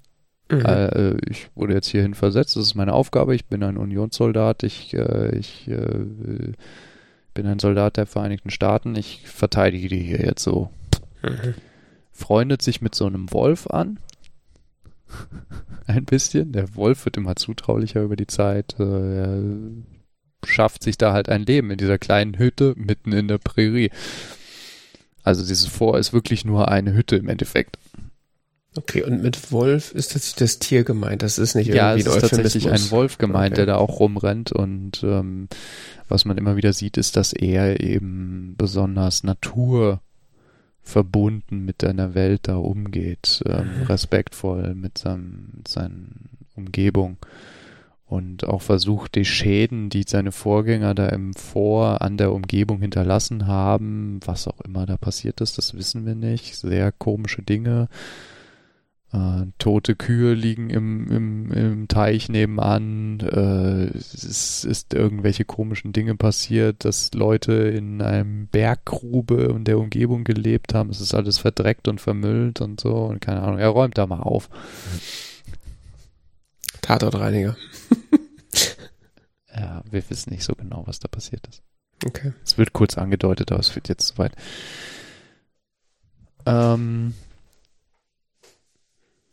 B: Mhm. Äh, ich wurde jetzt hierhin versetzt, das ist meine Aufgabe, ich bin ein Unionssoldat, ich, äh, ich äh, bin ein Soldat der Vereinigten Staaten, ich verteidige die hier jetzt so. Mhm. Freundet sich mit so einem Wolf an ein bisschen. Der Wolf wird immer zutraulicher über die Zeit. Äh, er schafft sich da halt ein Leben in dieser kleinen Hütte mitten in der Prärie. Also dieses Vor ist wirklich nur eine Hütte im Endeffekt.
A: Okay, und mit Wolf ist tatsächlich das Tier gemeint. Das ist nicht irgendwie
B: ja, es ist tatsächlich ein Wolf gemeint, okay. der da auch rumrennt. Und ähm, was man immer wieder sieht, ist, dass er eben besonders Natur verbunden mit deiner Welt da umgeht, ähm, mhm. respektvoll mit, seinem, mit seinen Umgebung und auch versucht, die Schäden, die seine Vorgänger da im Vor an der Umgebung hinterlassen haben, was auch immer da passiert ist, das wissen wir nicht. Sehr komische Dinge, äh, tote Kühe liegen im, im, im Teich nebenan. Äh, es ist irgendwelche komischen Dinge passiert, dass Leute in einem Berggrube und der Umgebung gelebt haben. Es ist alles verdreckt und vermüllt und so. Und keine Ahnung, er räumt da mal auf.
A: Tatortreiniger.
B: ja, wir wissen nicht so genau, was da passiert ist.
A: Okay.
B: Es wird kurz angedeutet, aber es wird jetzt soweit. Ähm,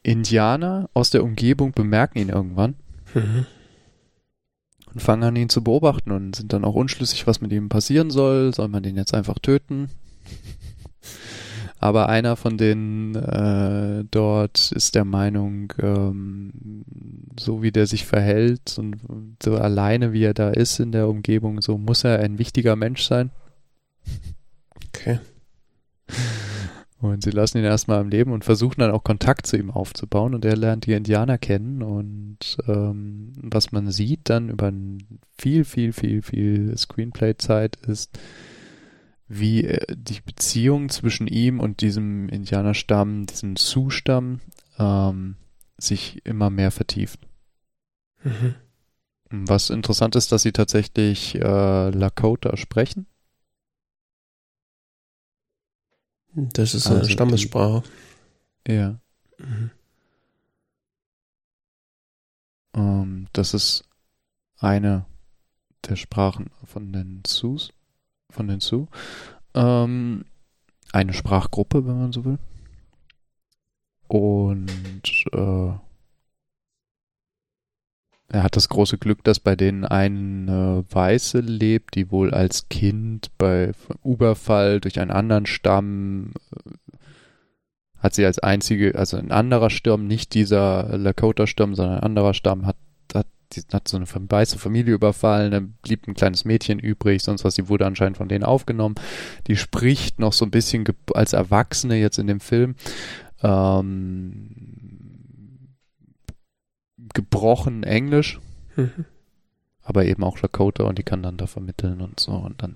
B: Indianer aus der Umgebung bemerken ihn irgendwann mhm. und fangen an, ihn zu beobachten und sind dann auch unschlüssig, was mit ihm passieren soll. Soll man den jetzt einfach töten? Aber einer von denen äh, dort ist der Meinung, ähm, so wie der sich verhält und so alleine wie er da ist in der Umgebung, so muss er ein wichtiger Mensch sein.
A: Okay.
B: Und sie lassen ihn erstmal am Leben und versuchen dann auch Kontakt zu ihm aufzubauen. Und er lernt die Indianer kennen. Und ähm, was man sieht dann über viel, viel, viel, viel Screenplay-Zeit ist, wie äh, die Beziehung zwischen ihm und diesem Indianerstamm, diesem Sioux-Stamm, ähm, sich immer mehr vertieft. Mhm. Was interessant ist, dass sie tatsächlich äh, Lakota sprechen.
A: Das ist also eine Stammessprache.
B: Ja. Mhm. Um, das ist eine der Sprachen von den Sus, von den Sioux. Um, ähm, eine Sprachgruppe, wenn man so will. Und äh, er hat das große Glück, dass bei denen eine Weiße lebt, die wohl als Kind bei Überfall durch einen anderen Stamm äh, hat sie als einzige, also ein anderer Stamm, nicht dieser Lakota-Stamm, sondern ein anderer Stamm, hat, hat, hat so eine weiße Familie überfallen, da blieb ein kleines Mädchen übrig, sonst was, die wurde anscheinend von denen aufgenommen. Die spricht noch so ein bisschen als Erwachsene jetzt in dem Film. Ähm, gebrochen Englisch, mhm. aber eben auch Lakota und die kann dann da vermitteln und so. Und dann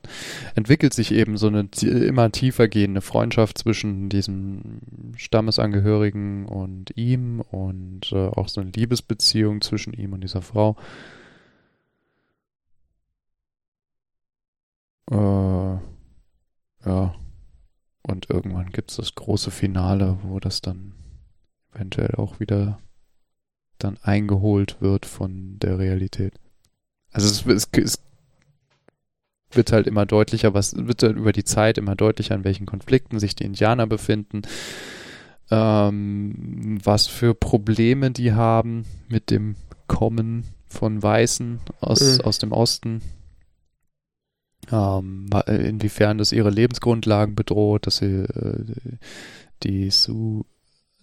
B: entwickelt sich eben so eine immer tiefer gehende Freundschaft zwischen diesem Stammesangehörigen und ihm und äh, auch so eine Liebesbeziehung zwischen ihm und dieser Frau. Äh, ja. Und irgendwann gibt es das große Finale, wo das dann eventuell auch wieder dann eingeholt wird von der Realität. Also es, es, es wird halt immer deutlicher, was wird halt über die Zeit immer deutlicher, in welchen Konflikten sich die Indianer befinden, ähm, was für Probleme die haben mit dem Kommen von Weißen aus, mhm. aus dem Osten. Ähm, inwiefern das ihre Lebensgrundlagen bedroht, dass sie äh, die Sioux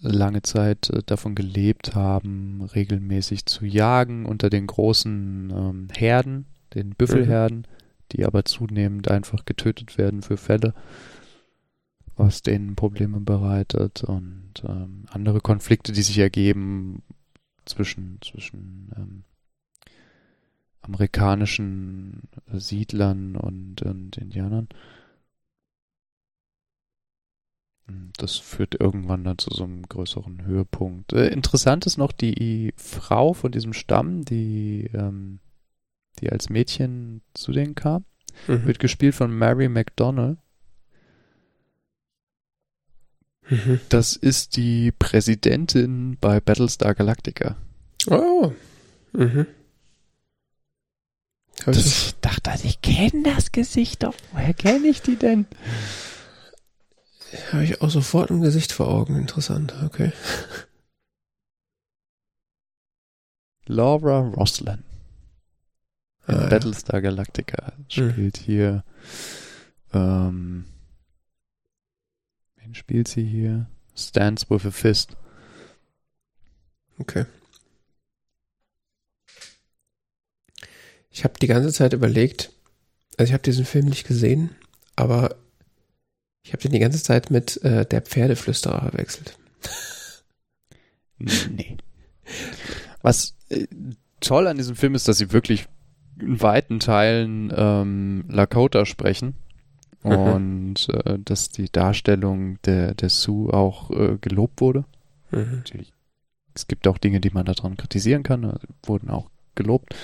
B: lange Zeit äh, davon gelebt haben, regelmäßig zu jagen unter den großen ähm, Herden, den Büffelherden. Mhm die aber zunehmend einfach getötet werden für Fälle, was denen Probleme bereitet und ähm, andere Konflikte, die sich ergeben zwischen, zwischen ähm, amerikanischen Siedlern und, und Indianern. Das führt irgendwann dann zu so einem größeren Höhepunkt. Äh, interessant ist noch die Frau von diesem Stamm, die ähm, die als Mädchen zu denen kam. Mhm. Wird gespielt von Mary McDonnell. Mhm. Das ist die Präsidentin bei Battlestar Galactica.
A: Oh. Mhm.
B: Das, ich dachte, ich kenne das Gesicht doch. Woher kenne ich die denn?
A: Habe ich auch sofort ein Gesicht vor Augen. Interessant, okay.
B: Laura Roslin in ah, Battlestar Galactica spielt hm. hier. Ähm, wen spielt sie hier? Stands with a Fist.
A: Okay. Ich habe die ganze Zeit überlegt, also ich habe diesen Film nicht gesehen, aber ich habe den die ganze Zeit mit äh, der Pferdeflüsterer verwechselt.
B: nee. Was äh, toll an diesem Film ist, dass sie wirklich in weiten Teilen ähm, Lakota sprechen. Mhm. Und äh, dass die Darstellung der, der Sue auch äh, gelobt wurde. Mhm. Natürlich. Es gibt auch Dinge, die man daran kritisieren kann, äh, wurden auch gelobt.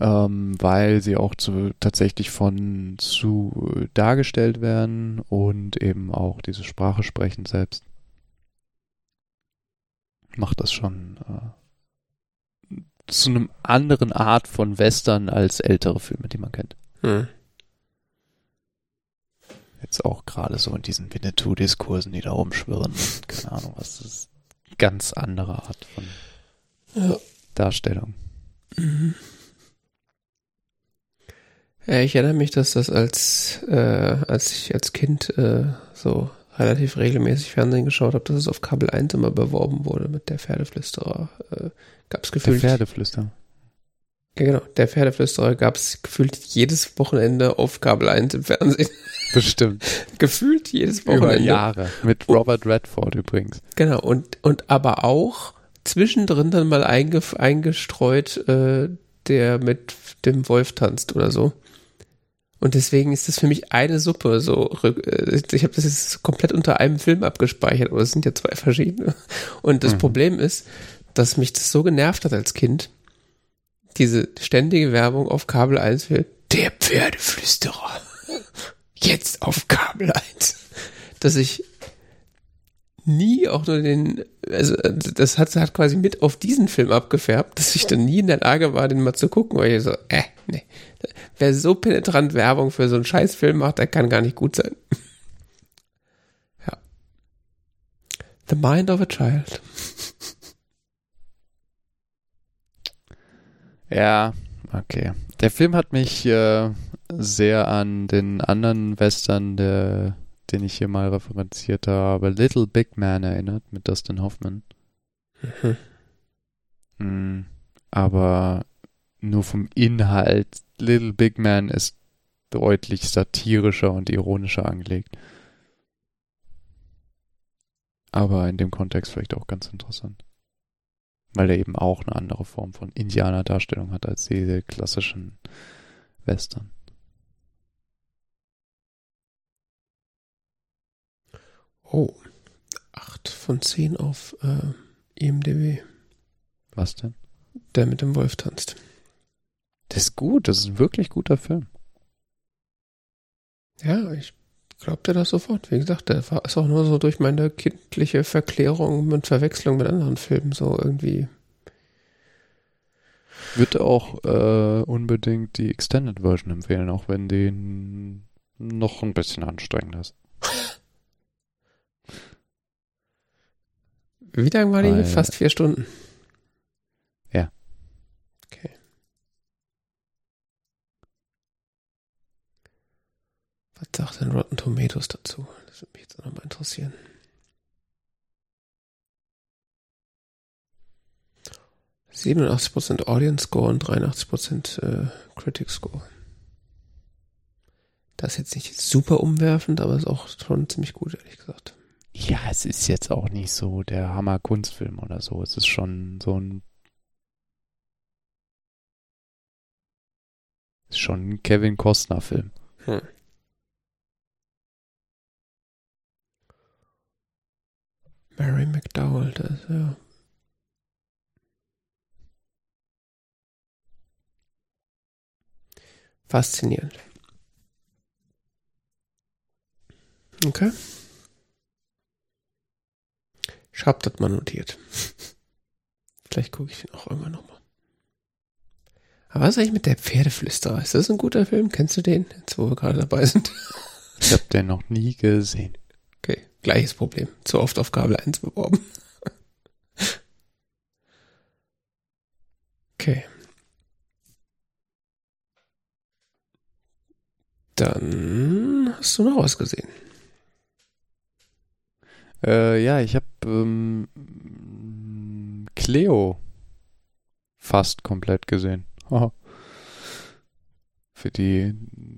B: Ähm, weil sie auch zu, tatsächlich von Sue dargestellt werden und eben auch diese Sprache sprechen selbst. Macht das schon äh, zu einem anderen Art von Western als ältere Filme, die man kennt. Hm. Jetzt auch gerade so in diesen Winnetou-Diskursen, die da rumschwirren. Keine Ahnung, was das ist. Ganz andere Art von ja. Darstellung. Mhm.
A: Ja, ich erinnere mich, dass das als, äh, als ich als Kind äh, so relativ regelmäßig Fernsehen geschaut habe, dass es auf Kabel 1 immer beworben wurde mit der Pferdeflüsterer. Äh, gab es gefühlt.
B: Der Pferdeflüsterer.
A: Ja, genau. Der Pferdeflüsterer gab es gefühlt jedes Wochenende auf Kabel 1 im Fernsehen.
B: Bestimmt.
A: gefühlt jedes Wochenende. Über
B: Jahre. Mit Robert Redford übrigens.
A: Genau. Und, und aber auch zwischendrin dann mal einge, eingestreut, äh, der mit dem Wolf tanzt oder so. Und deswegen ist das für mich eine Suppe. So, äh, ich habe das jetzt komplett unter einem Film abgespeichert, aber es sind ja zwei verschiedene. Und das mhm. Problem ist, dass mich das so genervt hat als Kind. Diese ständige Werbung auf Kabel 1 für der Pferdeflüsterer. Jetzt auf Kabel 1. Dass ich nie auch nur den, also das hat, hat quasi mit auf diesen Film abgefärbt, dass ich dann nie in der Lage war, den mal zu gucken, weil ich so, äh, nee, wer so penetrant Werbung für so einen Scheißfilm macht, der kann gar nicht gut sein. ja. The Mind of a Child.
B: Ja, okay. Der Film hat mich äh, sehr an den anderen Western, der, den ich hier mal referenziert habe, Little Big Man erinnert, mit Dustin Hoffman. Mhm. Mm, aber nur vom Inhalt Little Big Man ist deutlich satirischer und ironischer angelegt. Aber in dem Kontext vielleicht auch ganz interessant. Weil er eben auch eine andere Form von Indianer-Darstellung hat als diese klassischen Western.
A: Oh, 8 von 10 auf äh, IMDb.
B: Was denn?
A: Der mit dem Wolf tanzt.
B: Das ist gut, das ist ein wirklich guter Film.
A: Ja, ich glaubte das sofort. Wie gesagt, der war ist auch nur so durch meine kindliche Verklärung und Verwechslung mit anderen Filmen so irgendwie
B: Würde auch äh, unbedingt die Extended Version empfehlen, auch wenn die noch ein bisschen anstrengender ist.
A: Wie lang war die? Fast vier Stunden.
B: Ja.
A: Okay. Was sagt denn Rotten Tomatoes dazu? Das würde mich jetzt auch nochmal interessieren. 87% Audience Score und 83% äh, Critic Score. Das ist jetzt nicht super umwerfend, aber ist auch schon ziemlich gut, ehrlich gesagt.
B: Ja, es ist jetzt auch nicht so der Hammer-Kunstfilm oder so. Es ist schon so ein. Ist schon ein Kevin Costner-Film. Hm.
A: Mary McDowell, das, ja. Faszinierend. Okay. Ich hab das mal notiert. Vielleicht gucke ich den auch irgendwann nochmal. Aber was ist eigentlich mit der Pferdeflüsterer? Ist das ein guter Film? Kennst du den? Jetzt, wo wir gerade dabei sind.
B: Ich habe den noch nie gesehen.
A: Gleiches Problem. Zu oft auf Kabel 1 beworben. Okay. Dann hast du noch was gesehen.
B: Äh, ja, ich habe ähm, Cleo fast komplett gesehen. Für die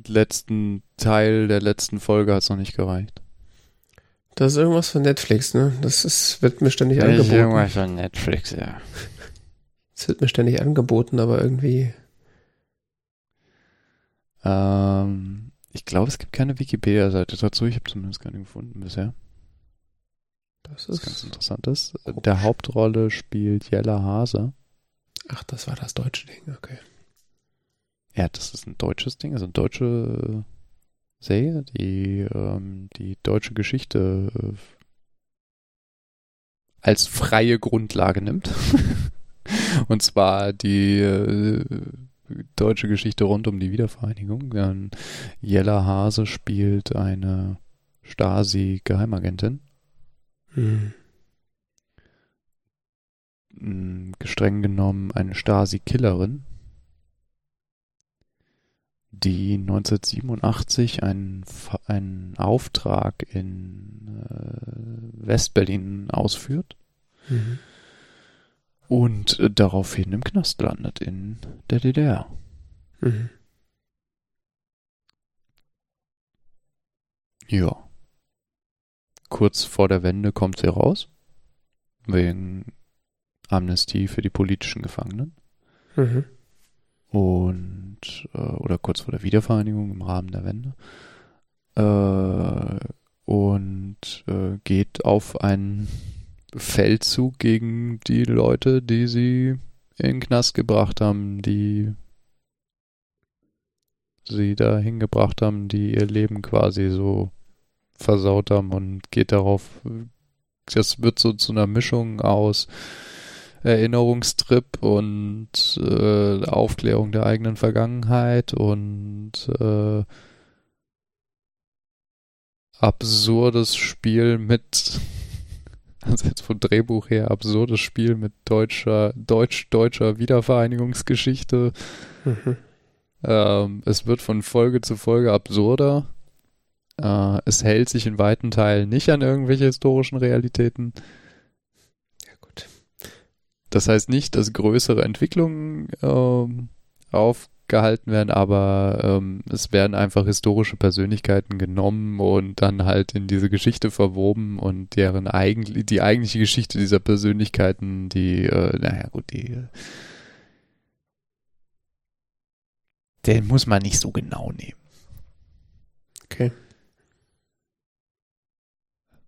B: letzten Teil der letzten Folge hat es noch nicht gereicht.
A: Das ist irgendwas von Netflix, ne? Das ist, wird mir ständig das angeboten.
B: Irgendwas von Netflix, ja.
A: Es wird mir ständig angeboten, aber irgendwie.
B: Ähm, ich glaube, es gibt keine Wikipedia-Seite dazu. Ich habe zumindest keine gefunden bisher. Das ist ganz interessant. Ist. Der Hauptrolle spielt Jella Hase.
A: Ach, das war das deutsche Ding, okay.
B: Ja, das ist ein deutsches Ding, also eine deutsche Serie, die ähm, die deutsche Geschichte äh, als freie Grundlage nimmt. Und zwar die äh, deutsche Geschichte rund um die Wiedervereinigung. Dann Jella Hase spielt eine Stasi-Geheimagentin hm. Gestreng genommen eine Stasi-Killerin, die 1987 einen, einen Auftrag in äh, Westberlin ausführt mhm. und äh, daraufhin im Knast landet in der DDR. Mhm. Ja kurz vor der Wende kommt sie raus. Wegen Amnestie für die politischen Gefangenen. Mhm. Und, äh, oder kurz vor der Wiedervereinigung im Rahmen der Wende. Äh, und äh, geht auf einen Feldzug gegen die Leute, die sie in den Knast gebracht haben, die sie dahin gebracht haben, die ihr Leben quasi so versaut haben und geht darauf, das wird so zu einer Mischung aus Erinnerungstrip und äh, Aufklärung der eigenen Vergangenheit und äh, absurdes Spiel mit, also jetzt vom Drehbuch her, absurdes Spiel mit deutscher, deutsch-deutscher Wiedervereinigungsgeschichte. Mhm. Ähm, es wird von Folge zu Folge absurder. Äh, es hält sich in weiten Teilen nicht an irgendwelche historischen Realitäten. Das heißt nicht, dass größere Entwicklungen ähm, aufgehalten werden, aber ähm, es werden einfach historische Persönlichkeiten genommen und dann halt in diese Geschichte verwoben und deren eigentlich die eigentliche Geschichte dieser Persönlichkeiten, die, äh, naja gut, die äh, den muss man nicht so genau nehmen.
A: Okay.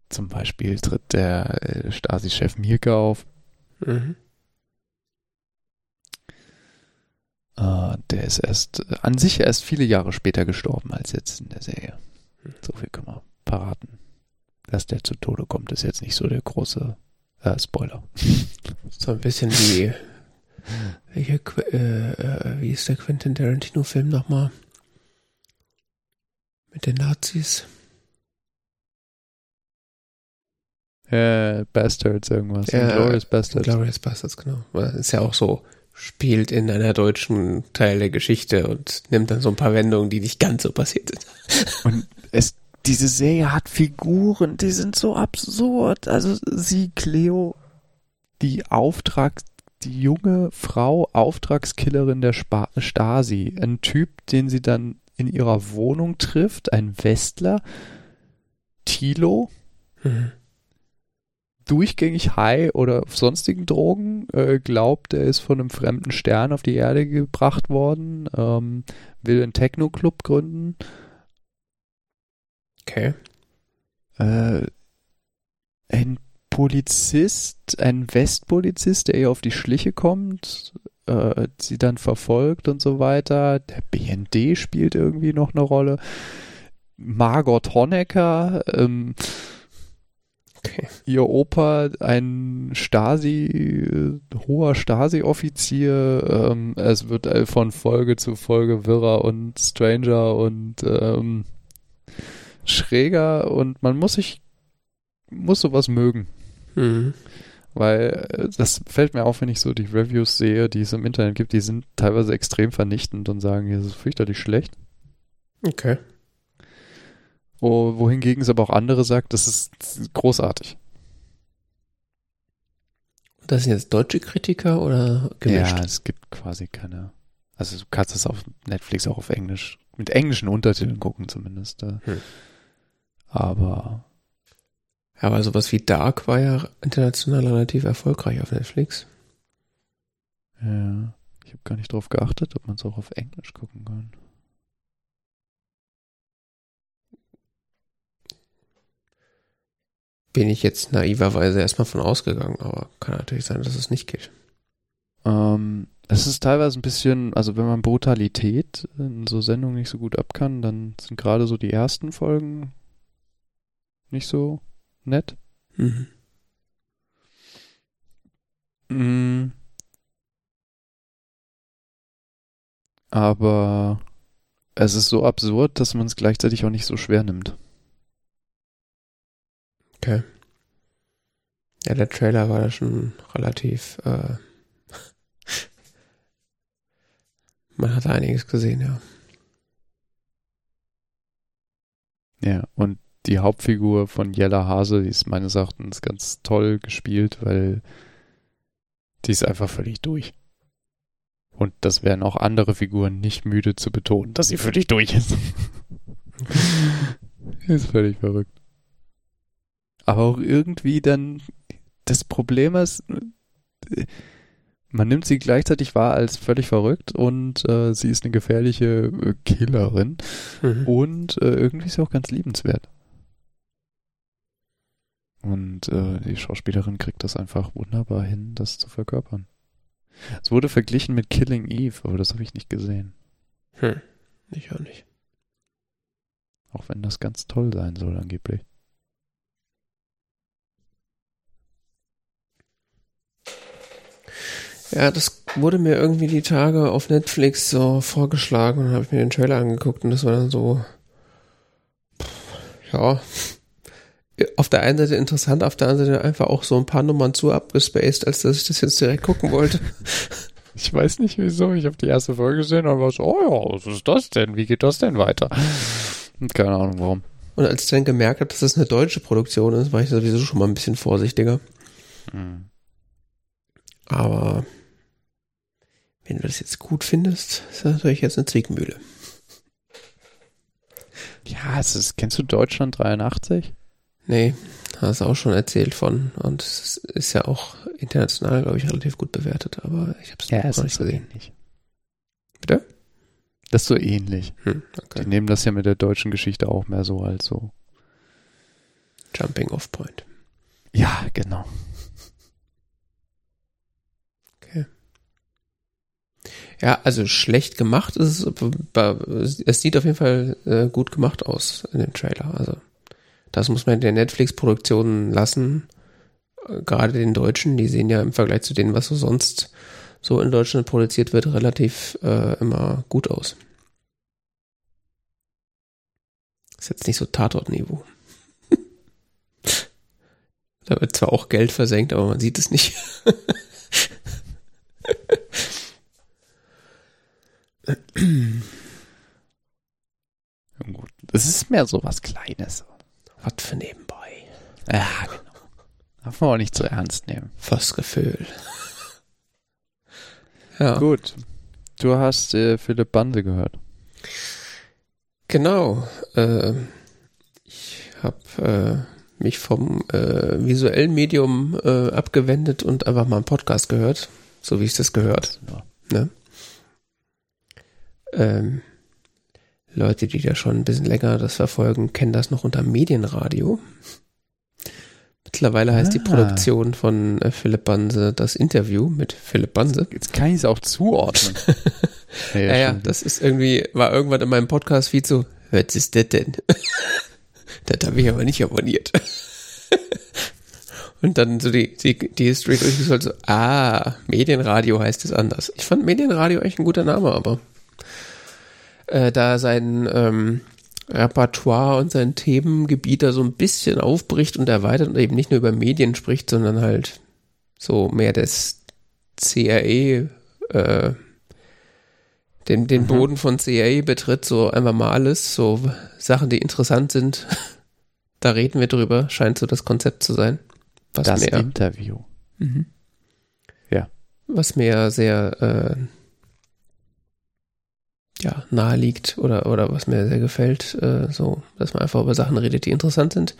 B: Zum Beispiel tritt der äh, Stasi-Chef Mirke auf. Mhm. Äh, der ist erst an sich erst viele Jahre später gestorben als jetzt in der Serie. So viel können wir verraten. Dass der zu Tode kommt, ist jetzt nicht so der große äh, Spoiler.
A: So ein bisschen wie Welcher, äh, äh, wie ist der Quentin Tarantino-Film nochmal? Mit den Nazis?
B: Äh, Bastards irgendwas.
A: Ja, Glorious Bastards. Glorious Bastards, genau. Ist ja auch so, spielt in einer deutschen Teil der Geschichte und nimmt dann so ein paar Wendungen, die nicht ganz so passiert sind.
B: Und es, diese Serie hat Figuren, die sind so absurd. Also sie, Cleo, die Auftrag, die junge Frau, Auftragskillerin der Spa Stasi. Ein Typ, den sie dann in ihrer Wohnung trifft, ein Westler, Tilo. Mhm durchgängig high oder auf sonstigen Drogen, äh, glaubt, er ist von einem fremden Stern auf die Erde gebracht worden, ähm, will einen Techno-Club gründen.
A: Okay.
B: Äh, ein Polizist, ein Westpolizist, der ihr auf die Schliche kommt, äh, sie dann verfolgt und so weiter. Der BND spielt irgendwie noch eine Rolle. Margot Honecker, ähm, Okay. Ihr Opa, ein Stasi, hoher Stasi-Offizier. Ähm, es wird äh, von Folge zu Folge wirrer und stranger und ähm, schräger und man muss sich, muss sowas mögen. Mhm. Weil äh, das fällt mir auf, wenn ich so die Reviews sehe, die es im Internet gibt, die sind teilweise extrem vernichtend und sagen, hier ist es fürchterlich schlecht.
A: Okay.
B: Oh, wohingegen es aber auch andere sagt, das ist großartig.
A: Das sind jetzt deutsche Kritiker oder
B: gemischt? Ja, es gibt quasi keine. Also du kannst es auf Netflix auch auf Englisch, mit englischen Untertiteln gucken zumindest. Äh. Hm. Aber.
A: Ja, aber sowas wie Dark war ja international relativ erfolgreich auf Netflix.
B: Ja, ich habe gar nicht drauf geachtet, ob man es auch auf Englisch gucken kann.
A: Bin ich jetzt naiverweise erstmal von ausgegangen, aber kann natürlich sein, dass es nicht geht.
B: Ähm, es ist teilweise ein bisschen, also wenn man Brutalität in so Sendungen nicht so gut ab kann, dann sind gerade so die ersten Folgen nicht so nett. Mhm. Mhm. Aber es ist so absurd, dass man es gleichzeitig auch nicht so schwer nimmt.
A: Okay. Ja, der Trailer war da schon relativ. Äh, man hat einiges gesehen, ja.
B: Ja, und die Hauptfigur von Jella Hase, die ist meines Erachtens ganz toll gespielt, weil die ist einfach völlig durch. Und das werden auch andere Figuren nicht müde zu betonen, dass sie völlig durch ist. ist völlig verrückt aber auch irgendwie dann das Problem ist, man nimmt sie gleichzeitig wahr als völlig verrückt und äh, sie ist eine gefährliche äh, Killerin mhm. und äh, irgendwie ist sie auch ganz liebenswert. Und äh, die Schauspielerin kriegt das einfach wunderbar hin, das zu verkörpern. Es wurde verglichen mit Killing Eve, aber das habe ich nicht gesehen.
A: Hm, ich auch nicht.
B: Auch wenn das ganz toll sein soll, angeblich.
A: Ja, das wurde mir irgendwie die Tage auf Netflix so vorgeschlagen und habe ich mir den Trailer angeguckt und das war dann so, ja, auf der einen Seite interessant, auf der anderen Seite einfach auch so ein paar Nummern zu abgespaced, als dass ich das jetzt direkt gucken wollte.
B: Ich weiß nicht wieso, ich habe die erste Folge gesehen und war so, oh ja, was ist das denn? Wie geht das denn weiter? Und keine Ahnung warum.
A: Und als ich dann gemerkt habe, dass das eine deutsche Produktion ist, war ich sowieso schon mal ein bisschen vorsichtiger. Mhm. Aber wenn du das jetzt gut findest, ist das natürlich jetzt eine Zwickmühle.
B: Ja, es ist, kennst du Deutschland 83?
A: Nee, hast du auch schon erzählt von. Und es ist ja auch international, glaube ich, relativ gut bewertet, aber ich habe es
B: ja, noch nicht gesehen. Ähnlich.
A: Bitte?
B: Das ist so ähnlich. Hm, okay. Die nehmen das ja mit der deutschen Geschichte auch mehr so als so.
A: Jumping off point.
B: Ja, genau.
A: Ja, also schlecht gemacht ist es, es sieht auf jeden Fall äh, gut gemacht aus in dem Trailer. Also das muss man der Netflix-Produktionen lassen. Gerade den Deutschen, die sehen ja im Vergleich zu denen, was so sonst so in Deutschland produziert wird, relativ äh, immer gut aus. Ist jetzt nicht so Tatortniveau. da wird zwar auch Geld versenkt, aber man sieht es nicht.
B: Das ist mehr so was Kleines.
A: Was für nebenbei.
B: Ja, genau. Darf man auch nicht zu so ernst nehmen.
A: Fürs Gefühl.
B: ja. Gut. Du hast äh, Philipp Bande gehört.
A: Genau. Äh, ich habe äh, mich vom äh, visuellen Medium äh, abgewendet und einfach mal einen Podcast gehört, so wie es das gehört. Ja. Ne? Ähm, Leute, die da schon ein bisschen länger das verfolgen, kennen das noch unter Medienradio. Mittlerweile heißt ah. die Produktion von äh, Philipp Banse das Interview mit Philipp Banse.
B: Jetzt kann ich es auch zuordnen.
A: ja, ja, ja, das ist irgendwie, war irgendwann in meinem Podcast-Feed so, was ist das denn? das habe ich aber nicht abonniert. Und dann so die, die, die History durchgeschaut, so, ah, Medienradio heißt es anders. Ich fand Medienradio eigentlich ein guter Name, aber äh, da sein ähm, Repertoire und sein Themengebiet da so ein bisschen aufbricht und erweitert und eben nicht nur über Medien spricht, sondern halt so mehr das CRE, äh, den, den mhm. Boden von CRE betritt, so einfach mal alles, so Sachen, die interessant sind. da reden wir drüber, scheint so das Konzept zu sein.
B: Was das mehr, Interview. Mhm.
A: Ja. Was mir sehr äh, ja, nahe liegt oder, oder was mir sehr gefällt, äh, so, dass man einfach über Sachen redet, die interessant sind.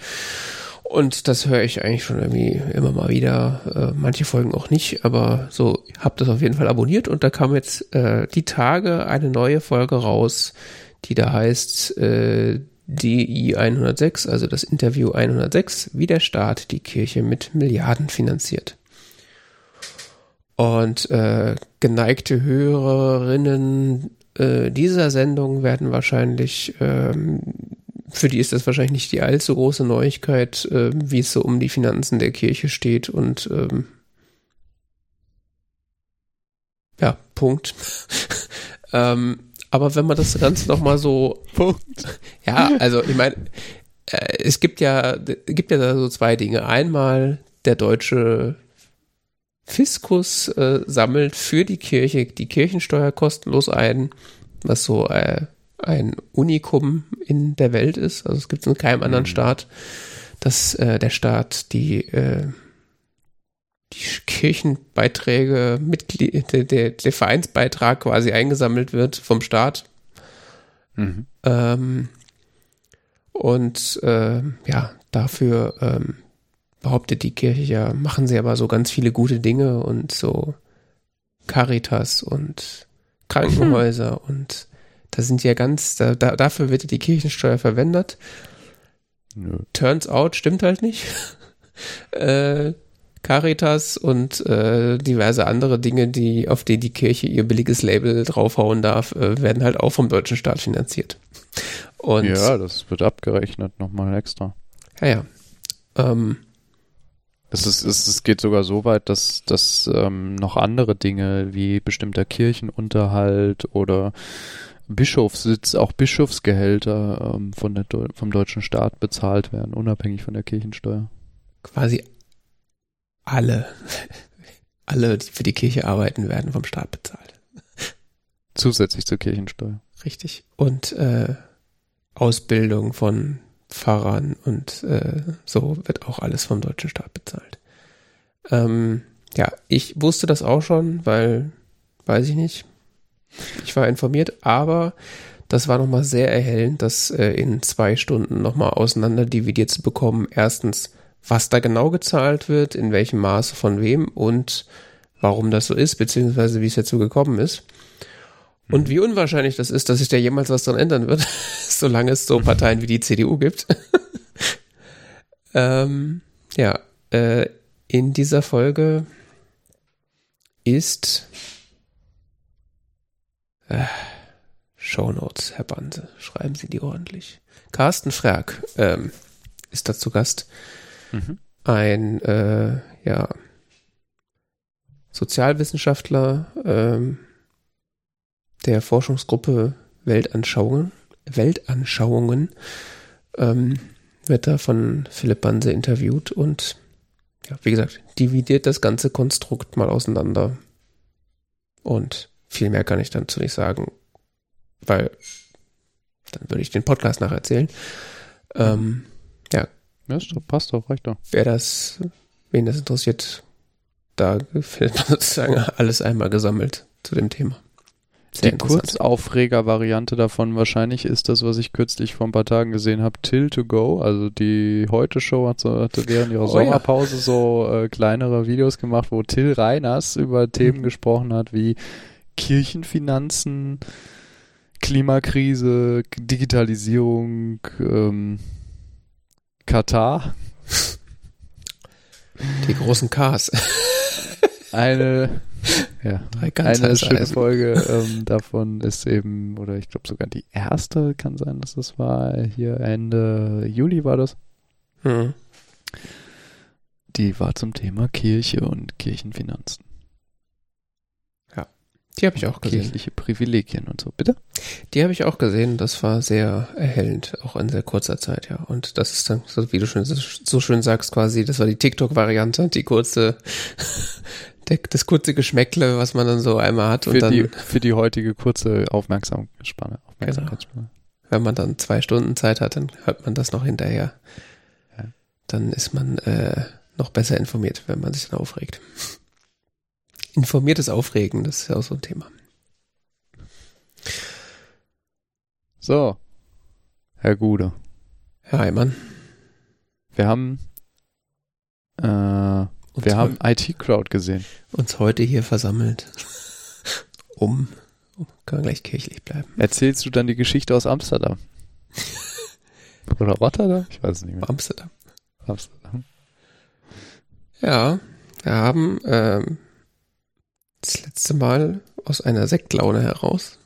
A: Und das höre ich eigentlich schon irgendwie immer mal wieder, äh, manche Folgen auch nicht, aber so, hab das auf jeden Fall abonniert und da kam jetzt äh, die Tage eine neue Folge raus, die da heißt äh, DI 106, also das Interview 106, wie der Staat die Kirche mit Milliarden finanziert. Und äh, geneigte Hörerinnen äh, dieser Sendung werden wahrscheinlich, ähm, für die ist das wahrscheinlich nicht die allzu große Neuigkeit, äh, wie es so um die Finanzen der Kirche steht und ähm, ja, Punkt. ähm, aber wenn man das Ganze nochmal so. Punkt. Ja, also ich meine, äh, es gibt ja, gibt ja da so zwei Dinge. Einmal der deutsche Fiskus äh, sammelt für die Kirche die Kirchensteuer kostenlos ein, was so äh, ein Unikum in der Welt ist. Also es gibt es in keinem anderen mhm. Staat, dass äh, der Staat die, äh, die Kirchenbeiträge, Mitglied, der, der, der, Vereinsbeitrag quasi eingesammelt wird vom Staat. Mhm. Ähm, und äh, ja, dafür ähm, behauptet die Kirche ja, machen sie aber so ganz viele gute Dinge und so Caritas und Krankenhäuser mhm. und da sind ja ganz, da, da, dafür wird die Kirchensteuer verwendet. Nö. Turns out, stimmt halt nicht. äh, Caritas und äh, diverse andere Dinge, die, auf die die Kirche ihr billiges Label draufhauen darf, äh, werden halt auch vom deutschen Staat finanziert.
B: Und, ja, das wird abgerechnet nochmal extra.
A: Ja, ja. Ähm,
B: es, ist, es, es geht sogar so weit, dass, dass ähm, noch andere Dinge wie bestimmter Kirchenunterhalt oder Bischofssitz, auch Bischofsgehälter ähm, von der, vom deutschen Staat bezahlt werden, unabhängig von der Kirchensteuer.
A: Quasi alle, alle, die für die Kirche arbeiten, werden vom Staat bezahlt.
B: Zusätzlich zur Kirchensteuer.
A: Richtig. Und äh, Ausbildung von Pfarrern und äh, so wird auch alles vom deutschen Staat bezahlt. Ähm, ja, ich wusste das auch schon, weil, weiß ich nicht, ich war informiert, aber das war nochmal sehr erhellend, das äh, in zwei Stunden nochmal auseinander dividiert zu bekommen. Erstens, was da genau gezahlt wird, in welchem Maße von wem und warum das so ist, beziehungsweise wie es dazu gekommen ist. Und mhm. wie unwahrscheinlich das ist, dass sich da jemals was dran ändern wird, solange es so Parteien wie die CDU gibt. ähm, ja, äh, in dieser Folge ist äh, Shownotes, Herr Banse, schreiben Sie die ordentlich. Carsten Frerk ähm, ist dazu Gast. Mhm. Ein, äh, ja, Sozialwissenschaftler ähm, der Forschungsgruppe Weltanschauungen, Weltanschauungen ähm, wird da von Philipp Banse interviewt und ja, wie gesagt, dividiert das ganze Konstrukt mal auseinander. Und viel mehr kann ich dazu nicht sagen, weil dann würde ich den Podcast nacherzählen. Ähm, ja.
B: Ja, passt doch, reicht doch.
A: Wer das, wen das interessiert, da findet man sozusagen alles einmal gesammelt zu dem Thema.
B: Sehr die Kurzaufreger-Variante davon wahrscheinlich ist das, was ich kürzlich vor ein paar Tagen gesehen habe, Till to Go. Also die Heute-Show hat so, hatte während ihrer oh, Sommerpause ja. so äh, kleinere Videos gemacht, wo Till Reiners über Themen mhm. gesprochen hat wie Kirchenfinanzen, Klimakrise, Digitalisierung, ähm, Katar.
A: Die großen Ks.
B: Eine, ja, eine schöne Folge ähm, davon ist eben, oder ich glaube sogar die erste kann sein, dass das war, hier Ende Juli war das. Mhm. Die war zum Thema Kirche und Kirchenfinanzen.
A: Die habe ich auch gesehen.
B: Kirchliche Privilegien und so, bitte?
A: Die habe ich auch gesehen. Das war sehr erhellend, auch in sehr kurzer Zeit, ja. Und das ist dann, so wie du schon so schön sagst, quasi, das war die TikTok-Variante, die kurze, das kurze Geschmäckle, was man dann so einmal hat.
B: Für,
A: und dann,
B: die, für die heutige kurze Aufmerksamkeitsspanne.
A: Aufmerksamkeitsspanne. Genau. Wenn man dann zwei Stunden Zeit hat, dann hört man das noch hinterher. Ja. Dann ist man äh, noch besser informiert, wenn man sich dann aufregt. Informiertes Aufregen, das ist ja auch so ein Thema.
B: So, Herr Gude.
A: Herr Heimann.
B: Wir haben, äh, wir haben IT-Crowd gesehen.
A: Uns heute hier versammelt, um, kann gleich kirchlich bleiben.
B: Erzählst du dann die Geschichte aus Amsterdam? Oder Rotterdam? Ich weiß es nicht mehr.
A: Amsterdam. Amsterdam. Ja, wir haben ähm, das letzte Mal aus einer Sektlaune heraus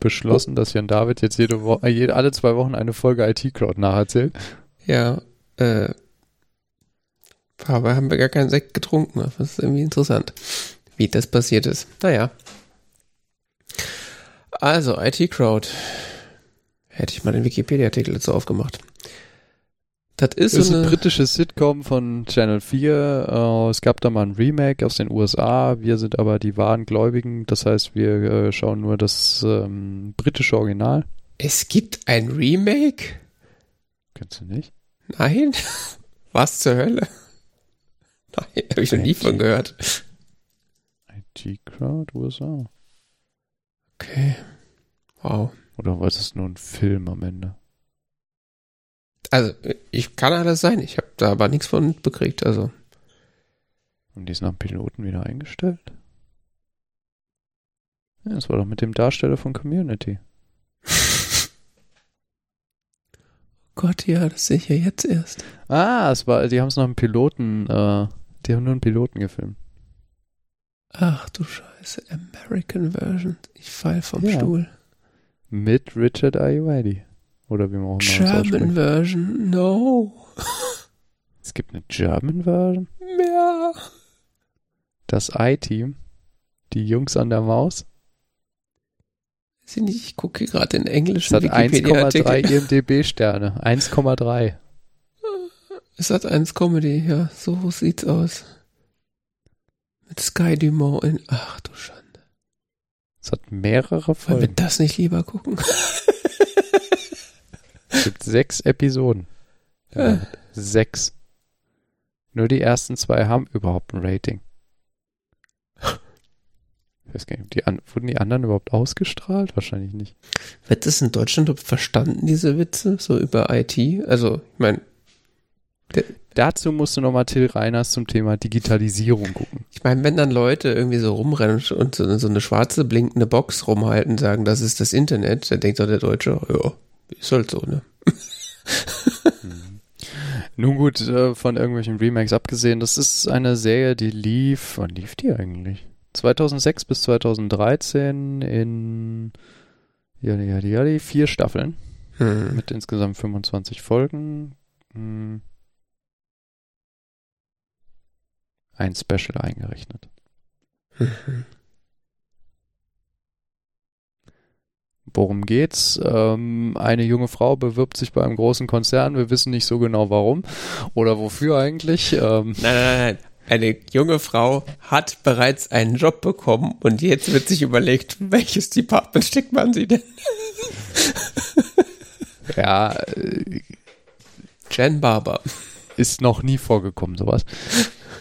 B: beschlossen, dass Jan David jetzt jede Woche, jede, alle zwei Wochen eine Folge IT-Crowd nacherzählt.
A: Ja, äh, aber haben wir gar keinen Sekt getrunken. Das ist irgendwie interessant, wie das passiert ist. Naja. Also, IT-Crowd. Hätte ich mal den Wikipedia-Artikel dazu aufgemacht.
B: Das ist, ist so ein britisches Sitcom von Channel 4. Uh, äh, es gab da mal ein Remake aus den USA. Wir sind aber die wahren Gläubigen. Das heißt, wir äh, schauen nur das ähm, britische Original.
A: Es gibt ein Remake?
B: Kennst du nicht?
A: Nein. Was zur Hölle? Nein, habe ich noch nie von gehört.
B: IT Crowd USA.
A: Okay. Wow.
B: Oder war das nur ein Film am Ende?
A: Also, ich kann alles sein. Ich habe da aber nichts von mitbekriegt. Also.
B: Und die ist nach dem Piloten wieder eingestellt? Ja, das war doch mit dem Darsteller von Community.
A: Gott, ja, das sehe ich ja jetzt erst.
B: Ah, es war, die haben es noch einen Piloten, äh, die haben nur einen Piloten gefilmt.
A: Ach du Scheiße, American Version. Ich fall vom ja. Stuhl.
B: Mit Richard Ayoade. Oder wie man auch
A: immer German Version, no.
B: es gibt eine German Version?
A: Ja.
B: Das I-Team. Die Jungs an der Maus.
A: Ich gucke gerade in Englisch.
B: Es hat 1,3 IMDB-Sterne. 1,3.
A: Es hat 1 Comedy, ja. So sieht's aus. Mit Sky Dumont in. Ach du Schande.
B: Es hat mehrere Folgen.
A: Wollen wir das nicht lieber gucken?
B: Es gibt sechs Episoden. Ja, sechs. Nur die ersten zwei haben überhaupt ein Rating. Ich weiß gar nicht, die an, wurden die anderen überhaupt ausgestrahlt? Wahrscheinlich nicht.
A: Wird das in Deutschland verstanden, diese Witze, so über IT? Also, ich meine.
B: Dazu musst du nochmal Till Reiners zum Thema Digitalisierung gucken.
A: Ich meine, wenn dann Leute irgendwie so rumrennen und so, so eine schwarze blinkende Box rumhalten, sagen, das ist das Internet, dann denkt doch der Deutsche, ja, ist halt so, ne?
B: Nun gut, äh, von irgendwelchen Remakes abgesehen, das ist eine Serie, die lief, wann lief die eigentlich? 2006 bis 2013 in ja, ja, ja, vier Staffeln hm. mit insgesamt 25 Folgen. Hm. Ein Special eingerechnet. Worum geht's? Ähm, eine junge Frau bewirbt sich bei einem großen Konzern. Wir wissen nicht so genau warum oder wofür eigentlich. Ähm,
A: nein, nein, nein. Eine junge Frau hat bereits einen Job bekommen und jetzt wird sich überlegt, welches Department steckt man sie denn?
B: ja. Äh,
A: Jen Barber.
B: Ist noch nie vorgekommen, sowas.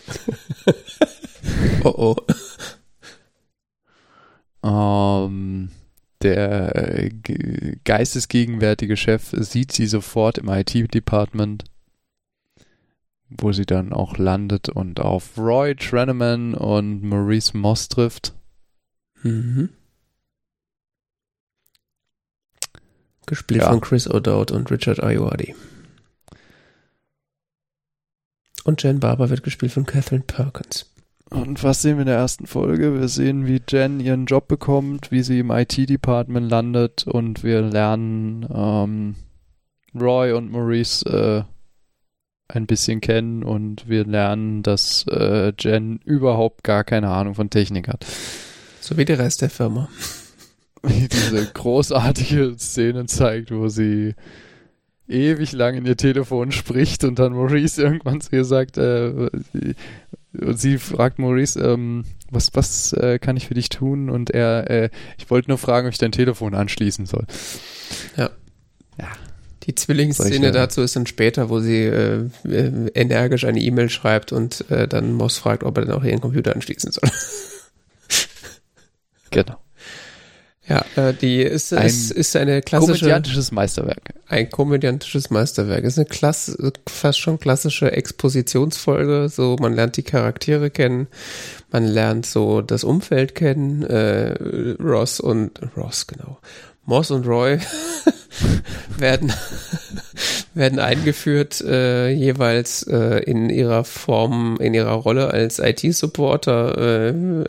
A: oh
B: oh. Ähm, der geistesgegenwärtige Chef sieht sie sofort im IT-Department, wo sie dann auch landet und auf Roy Treneman und Maurice Moss trifft. Mhm.
A: Gespielt ja. von Chris O'Dowd und Richard Ayoade. Und Jen Barber wird gespielt von Catherine Perkins.
B: Und was sehen wir in der ersten Folge? Wir sehen, wie Jen ihren Job bekommt, wie sie im IT-Department landet und wir lernen ähm, Roy und Maurice äh, ein bisschen kennen und wir lernen, dass äh, Jen überhaupt gar keine Ahnung von Technik hat.
A: So wie der Rest der Firma.
B: Wie diese großartige Szene zeigt, wo sie ewig lang in ihr Telefon spricht und dann Maurice irgendwann zu ihr sagt, äh, und sie fragt Maurice, ähm, was, was äh, kann ich für dich tun? Und er, äh, ich wollte nur fragen, ob ich dein Telefon anschließen soll.
A: Ja. Ja. Die Zwillingsszene dazu ist dann später, wo sie äh, äh, energisch eine E-Mail schreibt und äh, dann Moss fragt, ob er dann auch ihren Computer anschließen soll.
B: genau.
A: Ja, äh, die ist, ein ist, ist eine klassische.
B: Komödiantisches Meisterwerk.
A: Ein komödiantisches Meisterwerk. Ist eine klasse, fast schon klassische Expositionsfolge. So, man lernt die Charaktere kennen, man lernt so das Umfeld kennen, äh, Ross und Ross, genau. Moss und Roy werden, werden eingeführt, äh, jeweils äh, in ihrer Form, in ihrer Rolle als IT-Supporter, äh,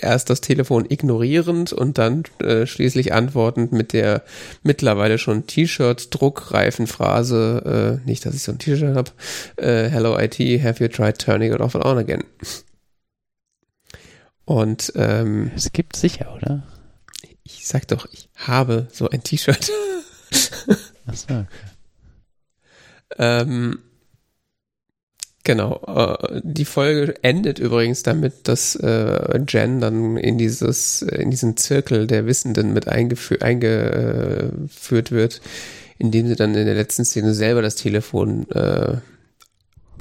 A: erst das Telefon ignorierend und dann äh, schließlich antwortend mit der mittlerweile schon T-Shirt-druckreifen Phrase, äh, nicht, dass ich so ein T-Shirt habe, äh, Hello IT, have you tried turning it off and on again? Und ähm,
B: es gibt sicher, oder?
A: Ich sag doch, ich habe so ein T-Shirt. Achso, okay. ähm, genau. Äh, die Folge endet übrigens damit, dass äh, Jen dann in dieses, in diesen Zirkel der Wissenden mit eingeführt, eingeführt wird, indem sie dann in der letzten Szene selber das Telefon äh,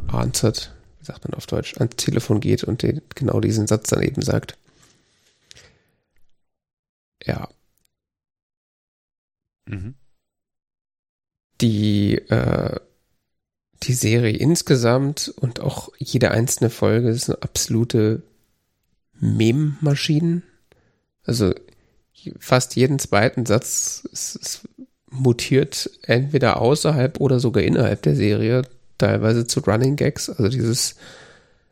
A: answert, wie sagt man auf Deutsch, ans Telefon geht und den, genau diesen Satz dann eben sagt. Ja. Mhm. Die, äh, die Serie insgesamt und auch jede einzelne Folge ist eine absolute Mem-Maschinen. Also fast jeden zweiten Satz ist, ist mutiert entweder außerhalb oder sogar innerhalb der Serie, teilweise zu Running Gags. Also dieses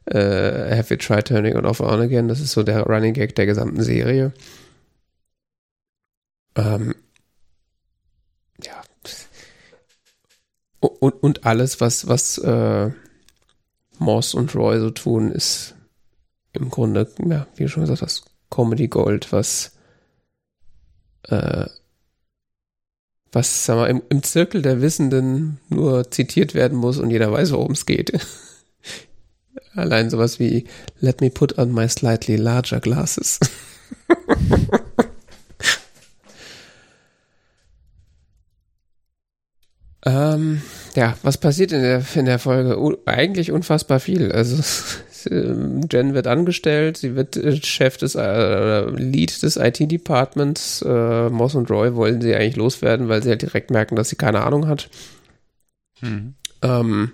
A: äh, Have you tried turning it off on again? Das ist so der Running Gag der gesamten Serie. Ähm, ja. Und, und alles, was, was äh, Moss und Roy so tun, ist im Grunde, ja, wie du schon gesagt hast, Comedy Gold, was äh, was, sag mal, im, im Zirkel der Wissenden nur zitiert werden muss und jeder weiß, worum es geht. Allein sowas wie Let me put on my slightly larger glasses. Ähm, ja, was passiert in der, in der Folge? Uh, eigentlich unfassbar viel. Also Jen wird angestellt, sie wird äh, Chef des äh, Lead des IT-Departments. Äh, Moss und Roy wollen sie eigentlich loswerden, weil sie halt direkt merken, dass sie keine Ahnung hat. Mhm. Ähm,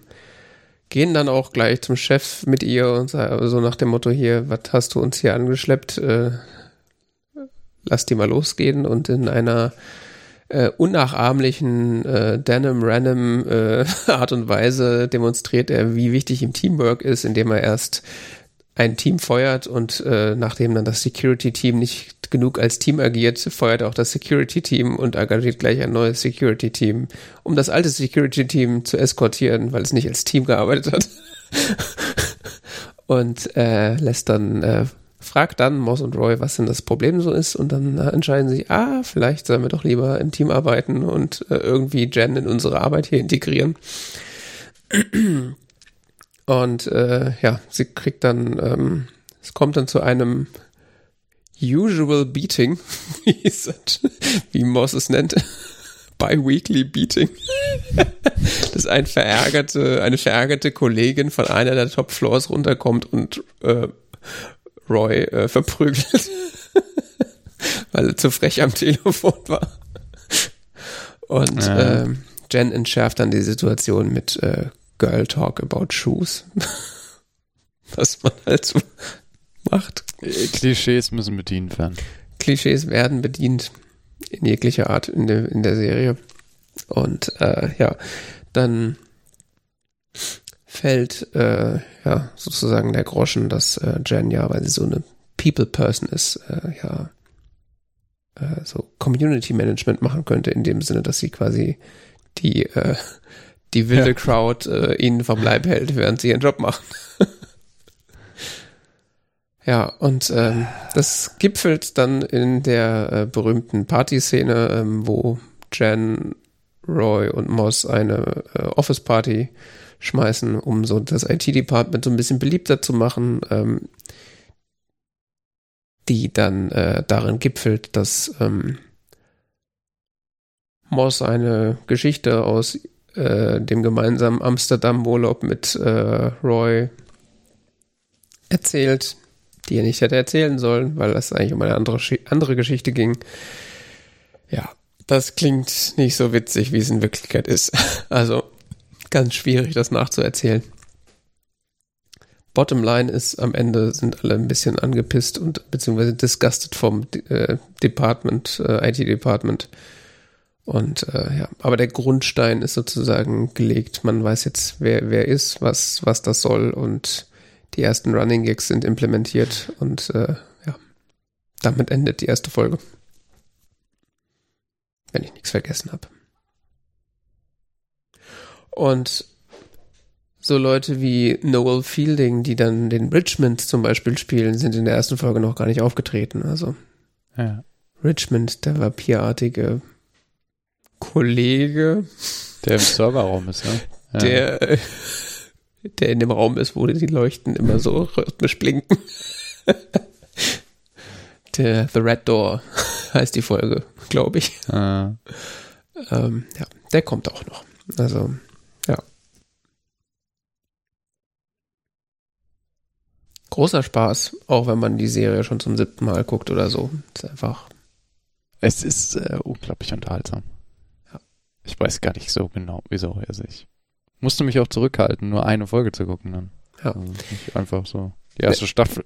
A: gehen dann auch gleich zum Chef mit ihr und sagen, so nach dem Motto hier, was hast du uns hier angeschleppt? Äh, lass die mal losgehen und in einer äh, unnachahmlichen äh, Denim Random äh, Art und Weise demonstriert er, wie wichtig ihm Teamwork ist, indem er erst ein Team feuert und äh, nachdem dann das Security-Team nicht genug als Team agiert, feuert er auch das Security-Team und engagiert gleich ein neues Security-Team, um das alte Security-Team zu eskortieren, weil es nicht als Team gearbeitet hat. und äh, lässt dann äh, fragt dann Moss und Roy, was denn das Problem so ist und dann entscheiden sie, ah, vielleicht sollen wir doch lieber im Team arbeiten und äh, irgendwie Jen in unsere Arbeit hier integrieren. Und äh, ja, sie kriegt dann, ähm, es kommt dann zu einem Usual Beating, wie Moss es nennt. Bi-weekly Beating. dass ein verärgerte, eine verärgerte Kollegin von einer der Top Floors runterkommt und äh, Roy äh, verprügelt, weil er zu frech am Telefon war. Und ja. äh, Jen entschärft dann die Situation mit äh, Girl Talk about Shoes. Was man halt so macht.
B: Klischees müssen bedient werden.
A: Klischees werden bedient in jeglicher Art in der, in der Serie. Und äh, ja, dann fällt äh, ja sozusagen der Groschen, dass äh, Jen ja, weil sie so eine People-Person ist, äh, ja äh, so Community Management machen könnte, in dem Sinne, dass sie quasi die, äh, die wilde ja. Crowd äh, ihnen vom Leib hält, während sie ihren Job machen. ja, und ähm, das gipfelt dann in der äh, berühmten Partyszene, ähm, wo Jen, Roy und Moss eine äh, Office-Party schmeißen, um so das IT-Department so ein bisschen beliebter zu machen, ähm, die dann äh, darin gipfelt, dass ähm, Moss eine Geschichte aus äh, dem gemeinsamen Amsterdam-Urlaub mit äh, Roy erzählt, die er nicht hätte erzählen sollen, weil es eigentlich um eine andere, andere Geschichte ging. Ja, das klingt nicht so witzig, wie es in Wirklichkeit ist. Also ganz schwierig, das nachzuerzählen. Bottom line ist, am Ende sind alle ein bisschen angepisst und beziehungsweise disgusted vom äh, Department, äh, IT-Department. Und äh, ja, aber der Grundstein ist sozusagen gelegt. Man weiß jetzt, wer wer ist, was was das soll und die ersten Running Gigs sind implementiert und äh, ja, damit endet die erste Folge. Wenn ich nichts vergessen habe. Und so Leute wie Noel Fielding, die dann den Richmond zum Beispiel spielen, sind in der ersten Folge noch gar nicht aufgetreten. Also ja. Richmond, der vampirartige Kollege.
B: Der im Serverraum ist, ne?
A: Ja. Der, der in dem Raum ist, wo die Leuchten immer so rhythmisch blinken. Der The Red Door heißt die Folge, glaube ich. Ah. Ähm, ja, der kommt auch noch. Also, ja. Großer Spaß, auch wenn man die Serie schon zum siebten Mal guckt oder so. ist einfach.
B: Es ist äh, unglaublich unterhaltsam. Ich weiß gar nicht so genau, wieso. Also ich musste mich auch zurückhalten, nur eine Folge zu gucken dann. Ja. Also nicht einfach so die erste Staffel.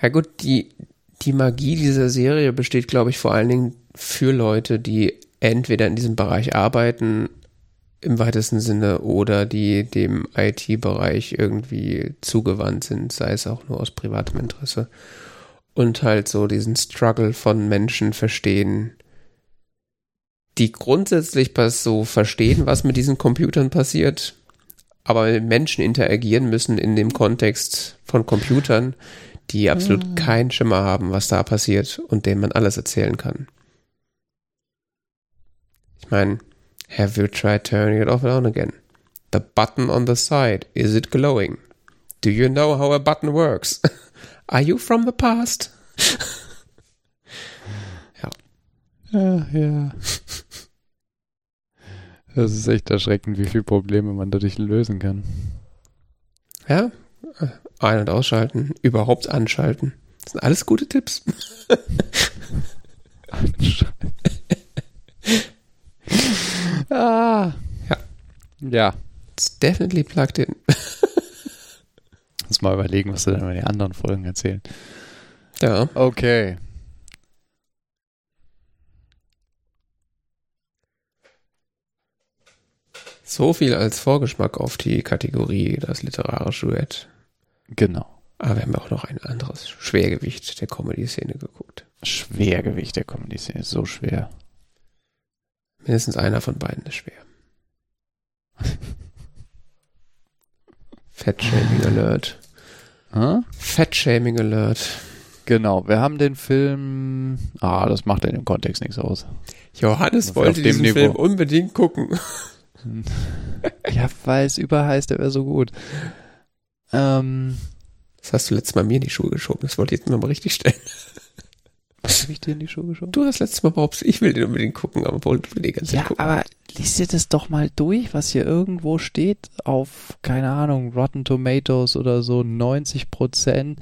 A: Ja gut, die, die Magie dieser Serie besteht, glaube ich, vor allen Dingen für Leute, die entweder in diesem Bereich arbeiten, im weitesten Sinne, oder die dem IT-Bereich irgendwie zugewandt sind, sei es auch nur aus privatem Interesse. Und halt so diesen Struggle von Menschen verstehen, die grundsätzlich so verstehen, was mit diesen Computern passiert, aber mit Menschen interagieren müssen in dem Kontext von Computern, die absolut mhm. keinen Schimmer haben, was da passiert und denen man alles erzählen kann. Ich meine, have you tried turning it off and on again? The button on the side, is it glowing? Do you know how a button works? Are you from the past?
B: ja. Ja, ja. Das ist echt erschreckend, wie viele Probleme man dadurch lösen kann.
A: Ja, ein- und ausschalten, überhaupt anschalten. Das sind alles gute Tipps. anschalten.
B: Ah. Ja. Ja.
A: It's definitely plugged in.
B: Muss mal überlegen, was du dann in den anderen Folgen erzählen.
A: Ja.
B: Okay.
A: So viel als Vorgeschmack auf die Kategorie das literarische Duett.
B: Genau.
A: Aber wir haben auch noch ein anderes Schwergewicht der Comedy-Szene geguckt.
B: Schwergewicht der Comedy-Szene, so schwer.
A: Mindestens einer von beiden ist schwer. Fat-Shaming Alert.
B: Huh?
A: Fat-Shaming Alert.
B: Genau, wir haben den Film. Ah, das macht in dem Kontext nichts aus.
A: Johannes wollte diesen Niveau. Film unbedingt gucken.
B: ja, weil es überheißt, der wäre so gut. Ähm,
A: das hast du letztes Mal mir in die Schuhe geschoben. Das wollte ich jetzt nochmal richtig stellen.
B: Was habe ich dir in die Schuhe geschoben?
A: Du hast letztes Mal behauptet, ich will den unbedingt gucken, aber wollte will die ganze Zeit
B: ja,
A: gucken.
B: aber liest dir das doch mal durch, was hier irgendwo steht auf, keine Ahnung, Rotten Tomatoes oder so, 90 Prozent.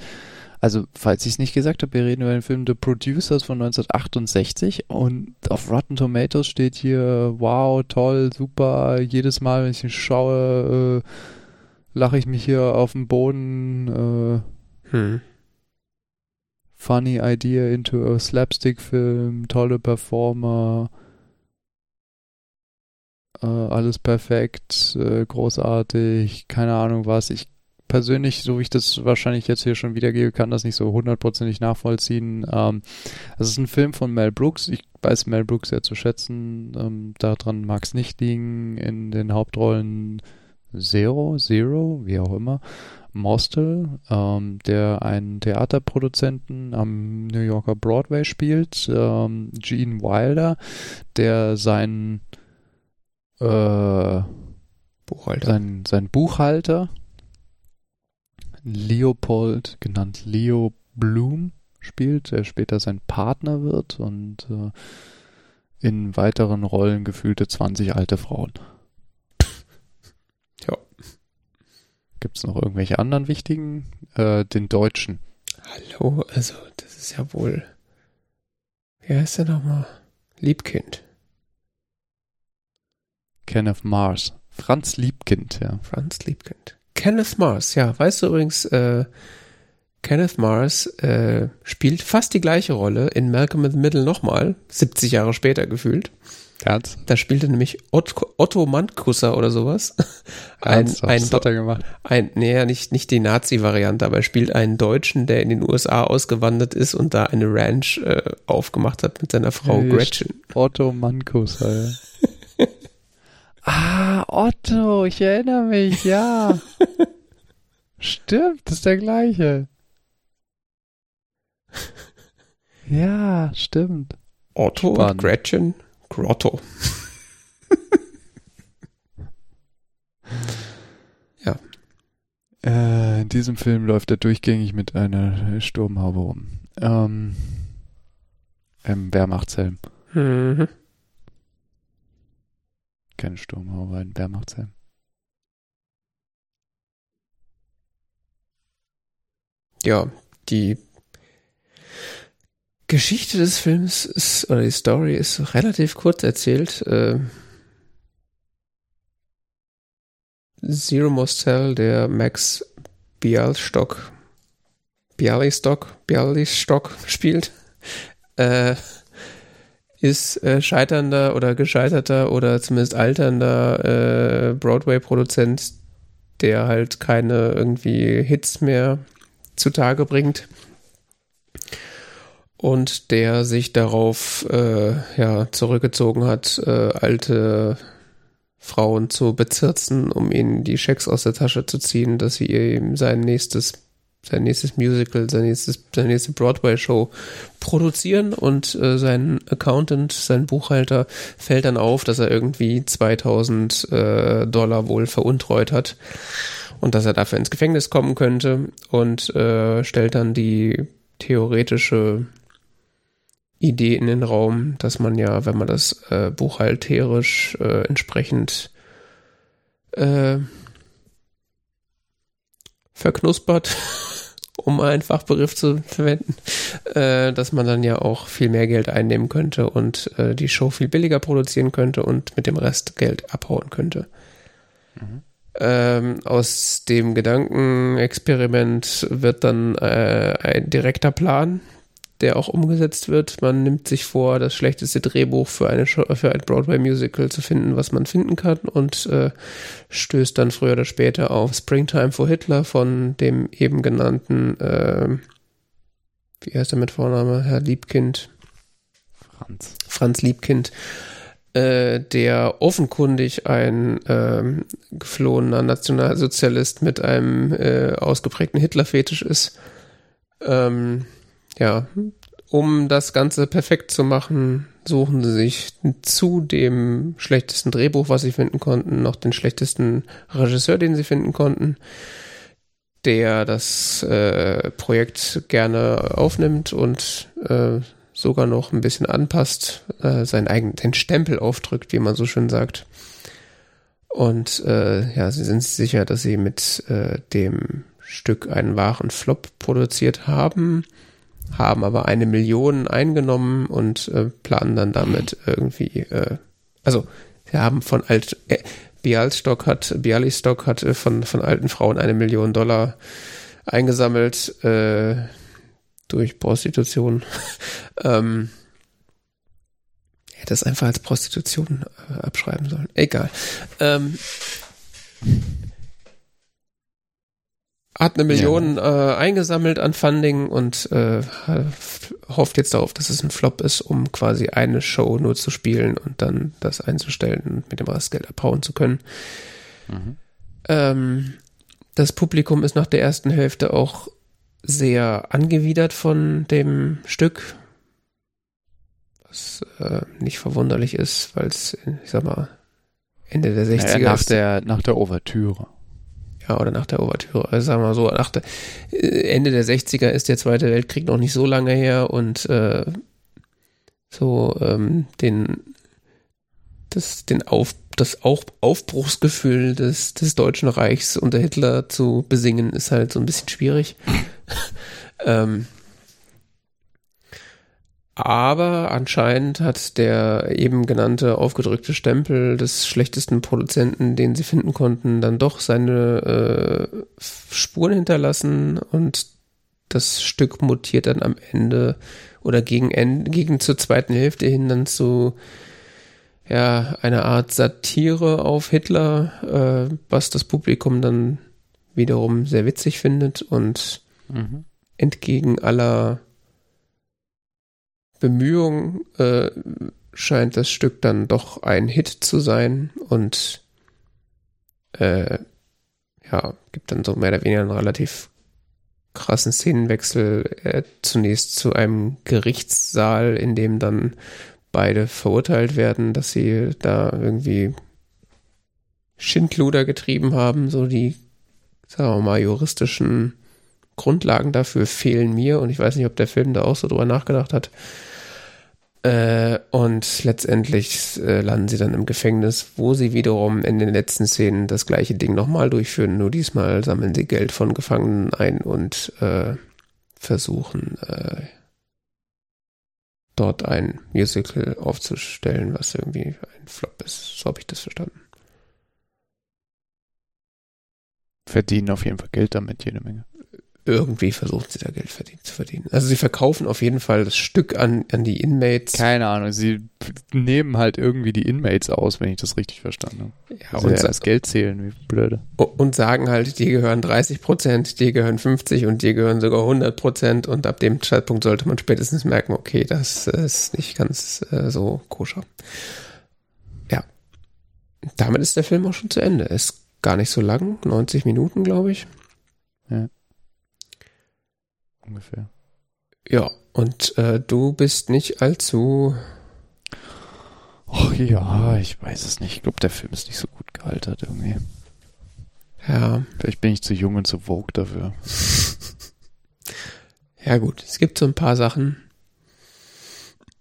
B: Also, falls ich es nicht gesagt habe, wir reden über den Film The Producers von 1968 und auf Rotten Tomatoes steht hier, wow, toll, super, jedes Mal, wenn ich ihn schaue, äh, lache ich mich hier auf dem Boden. Äh, hm. Funny idea into a slapstick-Film, tolle Performer, äh, alles perfekt, äh, großartig, keine Ahnung was. Ich persönlich, so wie ich das wahrscheinlich jetzt hier schon wiedergebe, kann das nicht so hundertprozentig nachvollziehen. Ähm, es ist ein Film von Mel Brooks. Ich weiß Mel Brooks sehr zu schätzen. Ähm, daran mag es nicht liegen. In den Hauptrollen Zero, Zero, wie auch immer. Mostel, ähm, der einen Theaterproduzenten am New Yorker Broadway spielt. Ähm, Gene Wilder, der seinen äh, Buchhalter. Sein, sein Buchhalter Leopold, genannt Leo Bloom, spielt, der später sein Partner wird und äh, in weiteren Rollen gefühlte 20 alte Frauen.
A: Ja.
B: Gibt es noch irgendwelche anderen wichtigen? Äh, den Deutschen.
A: Hallo, also das ist ja wohl. Wie heißt der nochmal? Liebkind.
B: Kenneth Mars. Franz Liebkind, ja.
A: Franz Liebkind. Kenneth Mars, ja, weißt du übrigens, äh, Kenneth Mars äh, spielt fast die gleiche Rolle in Malcolm in the Middle nochmal, 70 Jahre später gefühlt.
B: Ernst?
A: Da spielte nämlich Otto, Otto Mantkusser oder sowas.
B: Ein, Ernst, ein, was hat er gemacht?
A: Ein, nee, nicht, nicht die Nazi-Variante, aber er spielt einen Deutschen, der in den USA ausgewandert ist und da eine Ranch äh, aufgemacht hat mit seiner Frau hey, Gretchen.
B: Otto Mantkusser, ja. Ah, Otto, ich erinnere mich, ja. Stimmt, das ist der gleiche. Ja, stimmt.
A: Otto Spannend. und Gretchen Grotto. ja.
B: Äh, in diesem Film läuft er durchgängig mit einer Sturmhaube rum. Ähm, im Wehrmachtshelm. Mhm. Keine Sturmhaube, ein Wehrmachtshelm.
A: Ja, die Geschichte des Films ist, oder die Story ist relativ kurz erzählt. Äh, Zero Mostel, der Max Bialstock, Bialystock, Bialystock spielt, äh, ist äh, scheiternder oder gescheiterter oder zumindest alternder äh, Broadway-Produzent, der halt keine irgendwie Hits mehr zutage bringt und der sich darauf äh, ja zurückgezogen hat, äh, alte Frauen zu bezirzen, um ihnen die Schecks aus der Tasche zu ziehen, dass sie ihm sein nächstes sein nächstes Musical, sein nächstes, seine nächste Broadway-Show produzieren. Und äh, sein Accountant, sein Buchhalter fällt dann auf, dass er irgendwie 2000 äh, Dollar wohl veruntreut hat und dass er dafür ins Gefängnis kommen könnte und äh, stellt dann die theoretische Idee in den Raum, dass man ja, wenn man das äh, buchhalterisch äh, entsprechend äh, verknuspert, um einen Fachbegriff zu verwenden, äh, dass man dann ja auch viel mehr Geld einnehmen könnte und äh, die Show viel billiger produzieren könnte und mit dem Rest Geld abhauen könnte. Mhm. Ähm, aus dem Gedankenexperiment wird dann äh, ein direkter Plan der auch umgesetzt wird. Man nimmt sich vor, das schlechteste Drehbuch für, eine Show, für ein Broadway-Musical zu finden, was man finden kann und äh, stößt dann früher oder später auf Springtime for Hitler von dem eben genannten, äh, wie heißt er mit Vorname, Herr Liebkind?
B: Franz.
A: Franz Liebkind, äh, der offenkundig ein ähm, geflohener Nationalsozialist mit einem äh, ausgeprägten Hitler-Fetisch ist. Ähm, ja, um das Ganze perfekt zu machen, suchen sie sich zu dem schlechtesten Drehbuch, was sie finden konnten, noch den schlechtesten Regisseur, den sie finden konnten, der das äh, Projekt gerne aufnimmt und äh, sogar noch ein bisschen anpasst, äh, seinen eigenen den Stempel aufdrückt, wie man so schön sagt. Und äh, ja, sie sind sicher, dass sie mit äh, dem Stück einen wahren Flop produziert haben haben aber eine Million eingenommen und äh, planen dann damit irgendwie, äh, also sie haben von alt, äh, Bialystok hat, Bialystok hat äh, von, von alten Frauen eine Million Dollar eingesammelt äh, durch Prostitution. ähm, hätte es einfach als Prostitution äh, abschreiben sollen. Egal. Ähm, hat eine Million ja. äh, eingesammelt an Funding und äh, hofft jetzt darauf, dass es ein Flop ist, um quasi eine Show nur zu spielen und dann das einzustellen und mit dem Rest Geld abhauen zu können. Mhm. Ähm, das Publikum ist nach der ersten Hälfte auch sehr angewidert von dem Stück, was äh, nicht verwunderlich ist, weil es, ich sag mal, Ende der 60er
B: ja, nach der nach der Ouvertüre
A: ja, oder nach der Ouvertüre, also sagen wir mal so, nach der, äh, Ende der 60er ist der Zweite Weltkrieg noch nicht so lange her und äh, so ähm, den das, den Auf, das auch Aufbruchsgefühl des, des Deutschen Reichs unter Hitler zu besingen, ist halt so ein bisschen schwierig. ähm, aber anscheinend hat der eben genannte aufgedrückte Stempel des schlechtesten Produzenten, den sie finden konnten, dann doch seine äh, Spuren hinterlassen und das Stück mutiert dann am Ende oder gegen, Ende, gegen zur zweiten Hälfte hin dann zu ja, einer Art Satire auf Hitler, äh, was das Publikum dann wiederum sehr witzig findet und mhm. entgegen aller Bemühungen äh, scheint das Stück dann doch ein Hit zu sein und äh, ja, gibt dann so mehr oder weniger einen relativ krassen Szenenwechsel äh, zunächst zu einem Gerichtssaal, in dem dann beide verurteilt werden, dass sie da irgendwie Schindluder getrieben haben, so die, sagen wir mal, juristischen Grundlagen dafür fehlen mir und ich weiß nicht, ob der Film da auch so drüber nachgedacht hat. Äh, und letztendlich äh, landen sie dann im Gefängnis, wo sie wiederum in den letzten Szenen das gleiche Ding nochmal durchführen. Nur diesmal sammeln sie Geld von Gefangenen ein und äh, versuchen äh, dort ein Musical aufzustellen, was irgendwie ein Flop ist. So habe ich das verstanden.
B: Verdienen auf jeden Fall Geld damit, jede Menge
A: irgendwie versuchen sie da Geld verdienen, zu verdienen. Also sie verkaufen auf jeden Fall das Stück an, an die Inmates.
B: Keine Ahnung, sie nehmen halt irgendwie die Inmates aus, wenn ich das richtig verstanden habe. Ja, also und das Geld zählen, wie blöde.
A: Und sagen halt, die gehören 30 Prozent, die gehören 50 und die gehören sogar 100 Prozent und ab dem Zeitpunkt sollte man spätestens merken, okay, das ist nicht ganz äh, so koscher. Ja. Damit ist der Film auch schon zu Ende. Ist gar nicht so lang, 90 Minuten, glaube ich. Ja
B: ungefähr.
A: Ja, und äh, du bist nicht allzu.
B: Ach ja, ich weiß es nicht. Ich glaube, der Film ist nicht so gut gealtert irgendwie.
A: Ja.
B: Vielleicht bin ich zu jung und zu vogue dafür.
A: ja, gut. Es gibt so ein paar Sachen.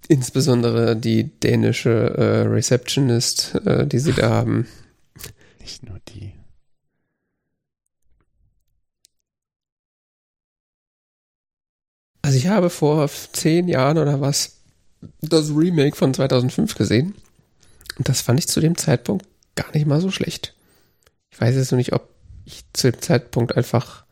A: Insbesondere die dänische äh, Receptionist, äh, die sie da haben.
B: Nicht nur die.
A: Also ich habe vor zehn Jahren oder was das Remake von 2005 gesehen. Und das fand ich zu dem Zeitpunkt gar nicht mal so schlecht. Ich weiß jetzt nur nicht, ob ich zu dem Zeitpunkt einfach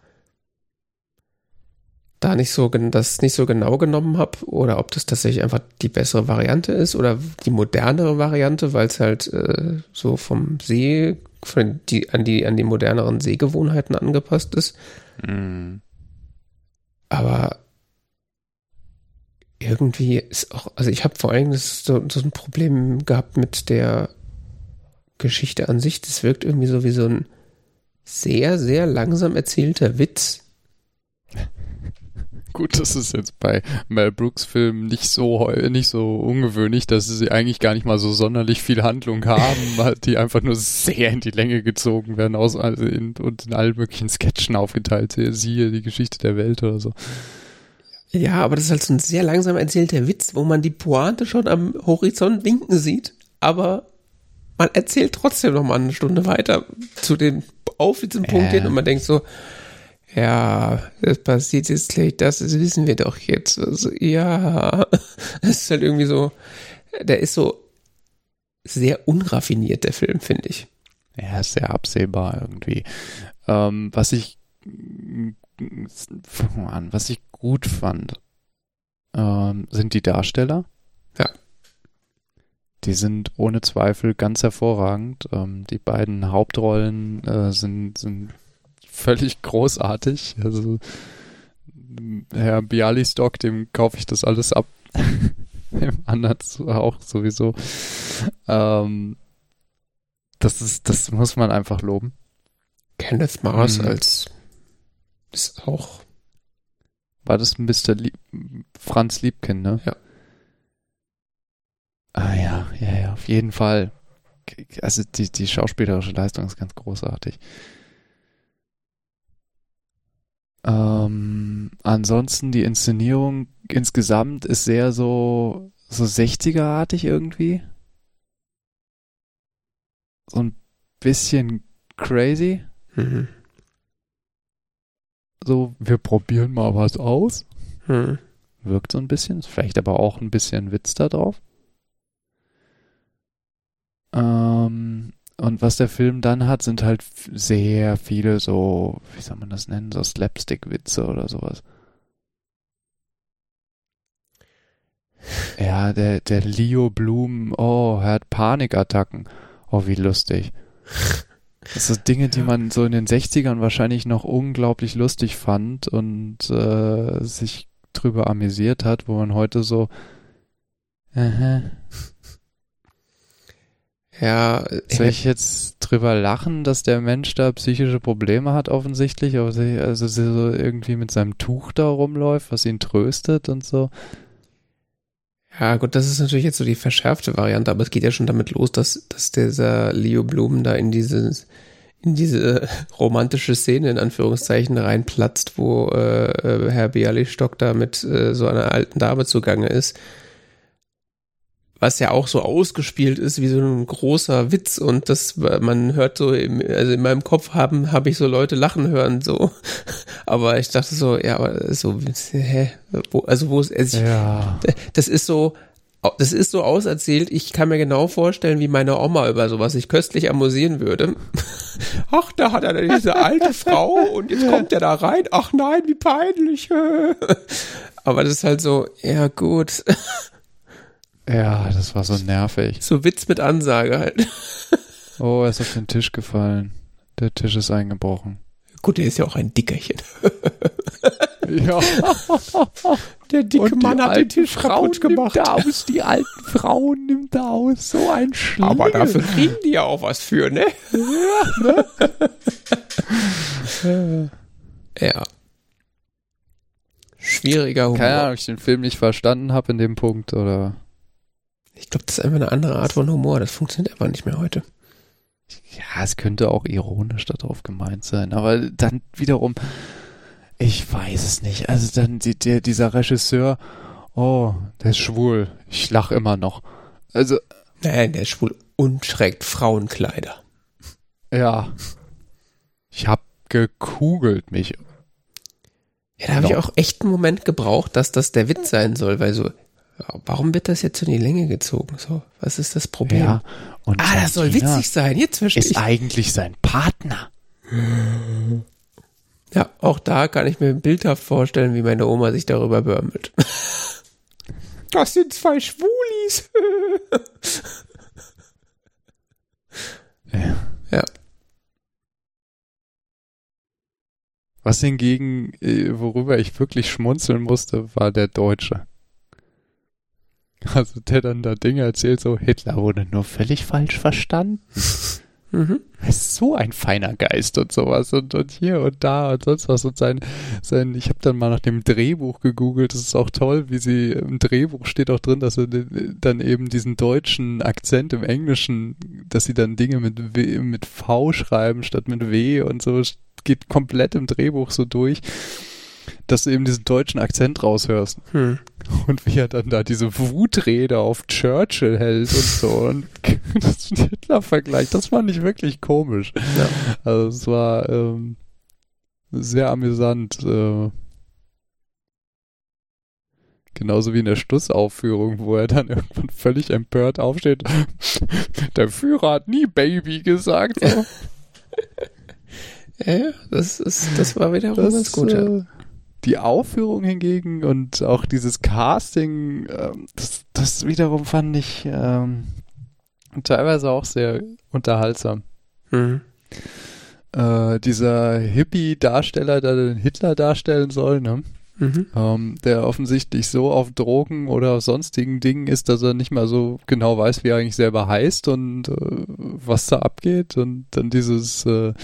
A: da nicht so das nicht so genau genommen habe oder ob das tatsächlich einfach die bessere Variante ist oder die modernere Variante, weil es halt äh, so vom See von die, an die an die moderneren Sehgewohnheiten angepasst ist. Mm. Aber irgendwie ist auch, also ich habe vor allem so, so ein Problem gehabt mit der Geschichte an sich. Das wirkt irgendwie so wie so ein sehr, sehr langsam erzählter Witz.
B: Gut, das ist jetzt bei Mel Brooks Filmen nicht so nicht so ungewöhnlich, dass sie eigentlich gar nicht mal so sonderlich viel Handlung haben, weil die einfach nur sehr in die Länge gezogen werden aus also in, und in allen möglichen Sketchen aufgeteilt. Siehe die Geschichte der Welt oder so.
A: Ja, aber das ist halt so ein sehr langsam erzählter Witz, wo man die Pointe schon am Horizont winken sieht, aber man erzählt trotzdem noch mal eine Stunde weiter zu den Aufwitzenpunkt äh. hin und man denkt so, ja, das passiert jetzt gleich, das, das wissen wir doch jetzt. Also, ja, es ist halt irgendwie so, der ist so sehr unraffiniert, der Film, finde ich.
B: Ja, ist sehr absehbar irgendwie. Ähm, was ich, was ich gut fand, ähm, sind die Darsteller.
A: Ja.
B: Die sind ohne Zweifel ganz hervorragend. Ähm, die beiden Hauptrollen äh, sind, sind völlig großartig. Also Herr Bialystock, dem kaufe ich das alles ab. dem anderen auch sowieso. Ähm, das ist, das muss man einfach loben.
A: Kenneth Mars mhm. als ist auch.
B: War das Mr. Lieb Franz Liebken, ne?
A: Ja.
B: Ah ja, ja, ja, auf jeden Fall. Also die, die schauspielerische Leistung ist ganz großartig. Ähm, ansonsten die Inszenierung insgesamt ist sehr so, so 60er-artig irgendwie. So ein bisschen crazy. Mhm. So, wir probieren mal was aus. Mhm. Wirkt so ein bisschen, ist vielleicht aber auch ein bisschen Witz da drauf. Ähm, und was der Film dann hat, sind halt sehr viele so, wie soll man das nennen, so Slapstick-Witze oder sowas. Ja, der, der Leo Bloom, oh, er hat Panikattacken. Oh, wie lustig. Das sind Dinge, die man so in den 60ern wahrscheinlich noch unglaublich lustig fand und äh, sich drüber amüsiert hat, wo man heute so, aha,
A: ja.
B: Soll ich jetzt drüber lachen, dass der Mensch da psychische Probleme hat offensichtlich, also so irgendwie mit seinem Tuch da rumläuft, was ihn tröstet und so?
A: Ja, gut, das ist natürlich jetzt so die verschärfte Variante, aber es geht ja schon damit los, dass, dass dieser Leo Blumen da in dieses, in diese romantische Szene in Anführungszeichen reinplatzt, wo äh, äh Herr Bialystock da mit äh, so einer alten Dame zugange ist was ja auch so ausgespielt ist wie so ein großer Witz und das man hört so im, also in meinem Kopf haben habe ich so Leute lachen hören so aber ich dachte so ja aber so hä wo, also wo ist also ja. das ist so das ist so auserzählt, ich kann mir genau vorstellen, wie meine Oma über sowas sich köstlich amüsieren würde. Ach, da hat er diese alte Frau und jetzt kommt er da rein. Ach nein, wie peinlich. Aber das ist halt so, ja gut.
B: Ja, das war so nervig.
A: So Witz mit Ansage halt.
B: Oh, er ist auf den Tisch gefallen. Der Tisch ist eingebrochen.
A: Gut, der ist ja auch ein Dickerchen.
B: ja.
A: Der dicke Und Mann hat den Tisch Frauen kaputt gemacht.
B: Nimmt aus, die alten Frauen nimmt er aus. So ein Schlingel.
A: Aber dafür kriegen die ja auch was für, ne? Ja, ne? ja. Schwieriger
B: Humor. Keine Ahnung, ob ich den Film nicht verstanden habe in dem Punkt oder
A: ich glaube, das ist einfach eine andere Art von Humor. Das funktioniert einfach nicht mehr heute.
B: Ja, es könnte auch ironisch darauf gemeint sein, aber dann wiederum, ich weiß es nicht. Also dann die, der, dieser Regisseur, oh, der ist schwul. Ich lach immer noch. Also.
A: Nein, der ist schwul und trägt Frauenkleider.
B: Ja. Ich hab gekugelt mich.
A: Ja, da habe ich auch echt einen Moment gebraucht, dass das der Witz sein soll, weil so, warum wird das jetzt in die Länge gezogen? So, was ist das Problem? Ja,
B: und
A: ah, das soll witzig sein. Jetzt verstehe
B: ist
A: ich.
B: eigentlich sein Partner.
A: Ja, auch da kann ich mir bildhaft vorstellen, wie meine Oma sich darüber börmelt. Das sind zwei Schwulis.
B: ja.
A: Ja.
B: Was hingegen, äh, worüber ich wirklich schmunzeln musste, war der Deutsche. Also der dann da Dinge erzählt, so Hitler wurde nur völlig falsch verstanden. Mhm. Er ist so ein feiner Geist und sowas und, und hier und da und sonst was und sein, sein ich habe dann mal nach dem Drehbuch gegoogelt, das ist auch toll, wie sie im Drehbuch steht auch drin, dass er dann eben diesen deutschen Akzent im Englischen, dass sie dann Dinge mit w, mit V schreiben statt mit W und so geht komplett im Drehbuch so durch dass du eben diesen deutschen Akzent raushörst. Hm. Und wie er dann da diese Wutrede auf Churchill hält und so. Und das Hitler-Vergleich, das fand ich wirklich komisch. Ja. Also es war ähm, sehr amüsant. Äh, Genauso wie in der Schlussaufführung, wo er dann irgendwann völlig empört aufsteht. Der Führer hat nie Baby gesagt. So.
A: ja, das ist, das war wiederum das, ganz gut. Ja.
B: Die Aufführung hingegen und auch dieses Casting, äh, das, das wiederum fand ich ähm, teilweise auch sehr unterhaltsam. Mhm. Äh, dieser Hippie-Darsteller, der den Hitler darstellen soll, ne? Mhm. Ähm, der offensichtlich so auf Drogen oder auf sonstigen Dingen ist, dass er nicht mal so genau weiß, wie er eigentlich selber heißt und äh, was da abgeht. Und dann dieses äh,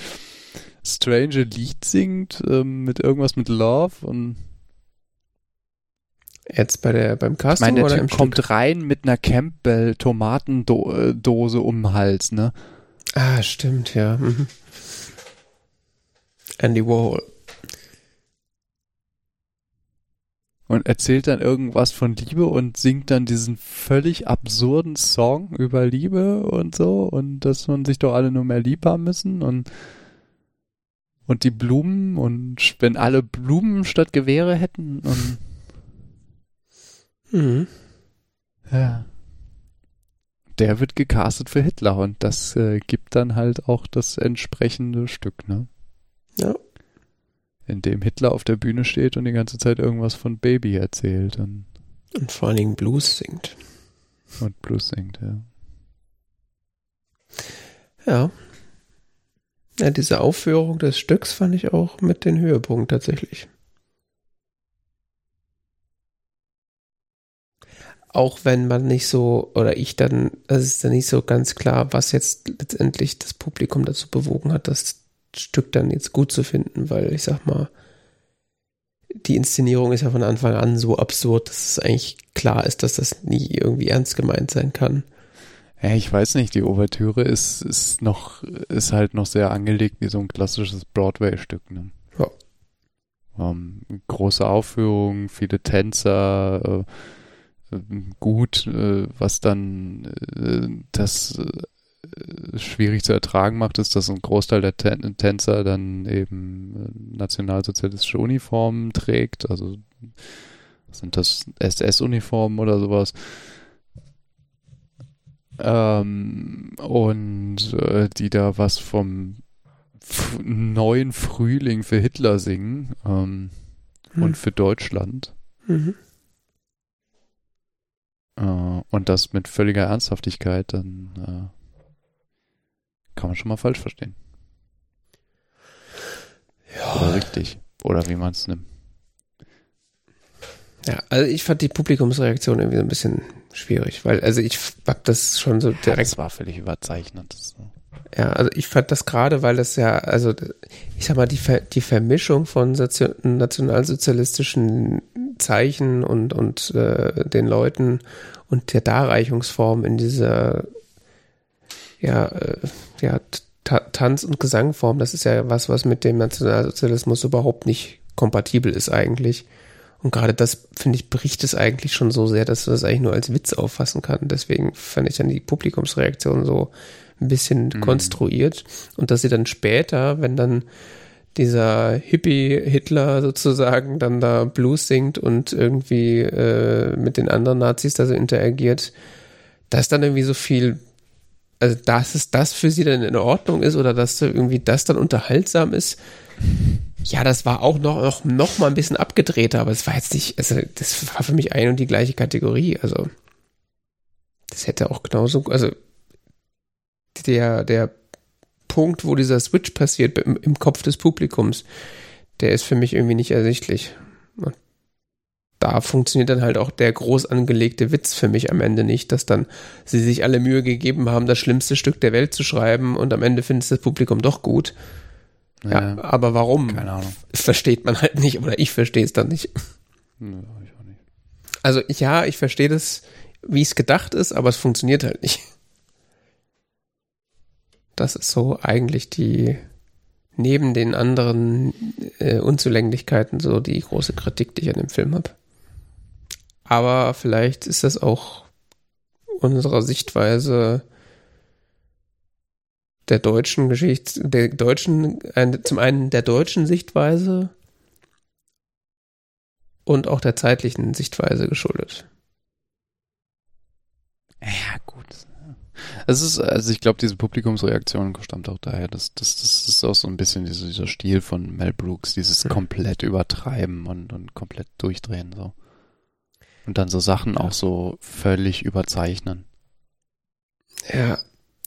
B: strange Lied singt, ähm, mit irgendwas mit Love und
A: Jetzt bei der, beim Casting
B: ich meine, der oder typ kommt Stück? rein mit einer Campbell Tomatendose um den Hals, ne?
A: Ah, stimmt, ja. Mhm. Andy Warhol.
B: Und erzählt dann irgendwas von Liebe und singt dann diesen völlig absurden Song über Liebe und so und dass man sich doch alle nur mehr lieb haben müssen und und die Blumen und wenn alle Blumen statt Gewehre hätten und mhm. ja. Der wird gecastet für Hitler und das äh, gibt dann halt auch das entsprechende Stück, ne?
A: Ja.
B: In dem Hitler auf der Bühne steht und die ganze Zeit irgendwas von Baby erzählt und,
A: und vor allen Dingen Blues singt.
B: Und Blues singt, ja.
A: Ja, ja, diese Aufführung des Stücks fand ich auch mit den Höhepunkt tatsächlich. Auch wenn man nicht so, oder ich dann, es ist dann nicht so ganz klar, was jetzt letztendlich das Publikum dazu bewogen hat, das Stück dann jetzt gut zu finden, weil ich sag mal, die Inszenierung ist ja von Anfang an so absurd, dass es eigentlich klar ist, dass das nie irgendwie ernst gemeint sein kann.
B: Ja, ich weiß nicht, die Ouvertüre ist, ist noch, ist halt noch sehr angelegt wie so ein klassisches Broadway-Stück, ne? Ja. Ähm, große Aufführung, viele Tänzer, äh, äh gut, äh, was dann äh, das äh, schwierig zu ertragen macht, ist, dass ein Großteil der Tän Tänzer dann eben äh, nationalsozialistische Uniformen trägt, also sind das SS-Uniformen oder sowas. Ähm, und äh, die da was vom neuen Frühling für Hitler singen ähm, hm. und für Deutschland. Mhm. Äh, und das mit völliger Ernsthaftigkeit, dann äh, kann man schon mal falsch verstehen. Ja. Oder richtig. Oder wie man es nimmt.
A: Ja, also ich fand die Publikumsreaktion irgendwie so ein bisschen schwierig, weil also ich hab das schon so direkt. Ja, das
B: war völlig überzeichnet.
A: Ja, also ich fand das gerade, weil das ja, also ich sag mal, die, Ver die Vermischung von nationalsozialistischen Zeichen und, und äh, den Leuten und der Darreichungsform in dieser ja, äh, ja, Ta Tanz- und Gesangform, das ist ja was, was mit dem Nationalsozialismus überhaupt nicht kompatibel ist eigentlich. Und gerade das, finde ich, bricht es eigentlich schon so sehr, dass du das eigentlich nur als Witz auffassen kann. Deswegen fand ich dann die Publikumsreaktion so ein bisschen mhm. konstruiert. Und dass sie dann später, wenn dann dieser Hippie-Hitler sozusagen dann da Blues singt und irgendwie äh, mit den anderen Nazis da so interagiert, dass dann irgendwie so viel, also dass es das für sie dann in Ordnung ist oder dass irgendwie das dann unterhaltsam ist, ja, das war auch noch, noch, noch mal ein bisschen abgedrehter, aber es war jetzt nicht, also das war für mich ein und die gleiche Kategorie. Also das hätte auch genauso, also der, der Punkt, wo dieser Switch passiert im, im Kopf des Publikums, der ist für mich irgendwie nicht ersichtlich. da funktioniert dann halt auch der groß angelegte Witz für mich am Ende nicht, dass dann sie sich alle Mühe gegeben haben, das schlimmste Stück der Welt zu schreiben und am Ende findet es das Publikum doch gut. Ja, ja aber warum?
B: Keine Ahnung.
A: Versteht man halt nicht oder ich verstehe es dann nicht.
B: Nö, ich auch nicht.
A: Also ja, ich verstehe das, wie es gedacht ist, aber es funktioniert halt nicht. Das ist so eigentlich die, neben den anderen äh, Unzulänglichkeiten, so die große Kritik, die ich an dem Film habe. Aber vielleicht ist das auch unserer Sichtweise der deutschen Geschichte, der deutschen, zum einen der deutschen Sichtweise und auch der zeitlichen Sichtweise geschuldet.
B: Ja, gut. Es ist, also ich glaube, diese Publikumsreaktion stammt auch daher, dass das, das ist auch so ein bisschen dieser, dieser Stil von Mel Brooks, dieses mhm. komplett übertreiben und, und komplett durchdrehen so. Und dann so Sachen ja. auch so völlig überzeichnen.
A: Ja,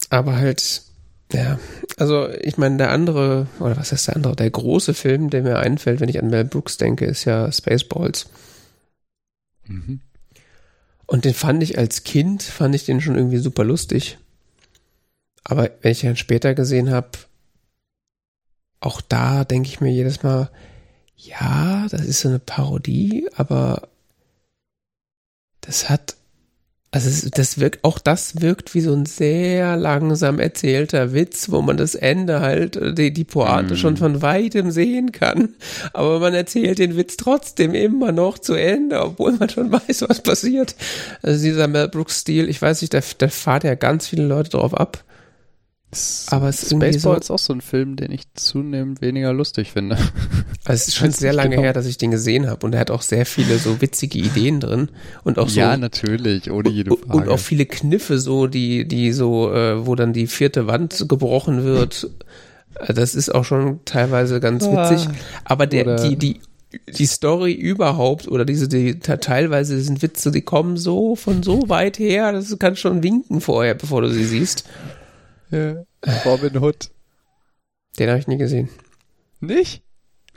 A: aber halt, ja, also ich meine, der andere, oder was heißt der andere, der große Film, der mir einfällt, wenn ich an Mel Brooks denke, ist ja Spaceballs. Mhm. Und den fand ich als Kind, fand ich den schon irgendwie super lustig. Aber wenn ich ihn später gesehen habe, auch da denke ich mir jedes Mal, ja, das ist so eine Parodie, aber das hat also es, das wirkt, auch das wirkt wie so ein sehr langsam erzählter Witz, wo man das Ende halt, äh, die, die Pointe mm. schon von weitem sehen kann. Aber man erzählt den Witz trotzdem immer noch zu Ende, obwohl man schon weiß, was passiert. Also dieser Mel Brooks-Stil, ich weiß nicht, da, da fahrt ja ganz viele Leute drauf ab.
B: Aber es ist Spaceball so, ist auch so ein Film, den ich zunehmend weniger lustig finde.
A: Also es ist schon sehr lange genau. her, dass ich den gesehen habe und er hat auch sehr viele so witzige Ideen drin und auch so
B: ja natürlich ohne jede Frage
A: und auch viele Kniffe so die die so äh, wo dann die vierte Wand gebrochen wird. Äh, das ist auch schon teilweise ganz ah. witzig. Aber der die die die Story überhaupt oder diese die teilweise sind Witze, die kommen so von so weit her, das kannst schon winken vorher, bevor du sie siehst.
B: Ja. Robin Hood.
A: Den habe ich nie gesehen.
B: Nicht?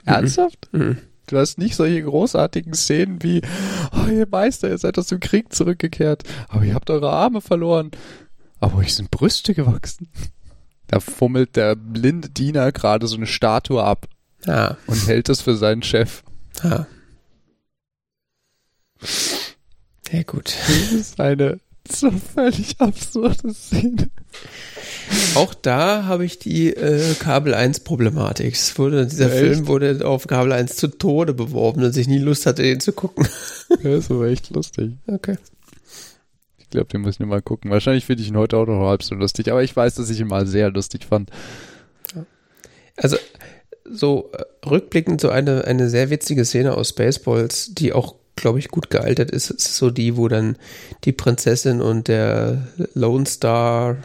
B: Mhm. Ernsthaft? Mhm. Du hast nicht solche großartigen Szenen wie, oh, ihr Meister, ihr seid aus dem Krieg zurückgekehrt, aber ihr habt eure Arme verloren. Aber euch sind Brüste gewachsen. Da fummelt der blinde Diener gerade so eine Statue ab.
A: Ah.
B: Und hält es für seinen Chef.
A: Ah. Ja, gut.
B: Das ist eine so völlig absurde Szene.
A: Auch da habe ich die äh, Kabel 1 Problematik. Es wurde, dieser ja, Film wurde auf Kabel 1 zu Tode beworben, dass ich nie Lust hatte, den zu gucken.
B: ja, ist aber echt lustig.
A: Okay.
B: Ich glaube, den muss ich nur mal gucken. Wahrscheinlich finde ich ihn heute auch noch halb so lustig, aber ich weiß, dass ich ihn mal sehr lustig fand.
A: Also, so äh, rückblickend so eine, eine sehr witzige Szene aus Spaceballs, die auch glaube ich, gut gealtert ist, ist so die, wo dann die Prinzessin und der Lone Star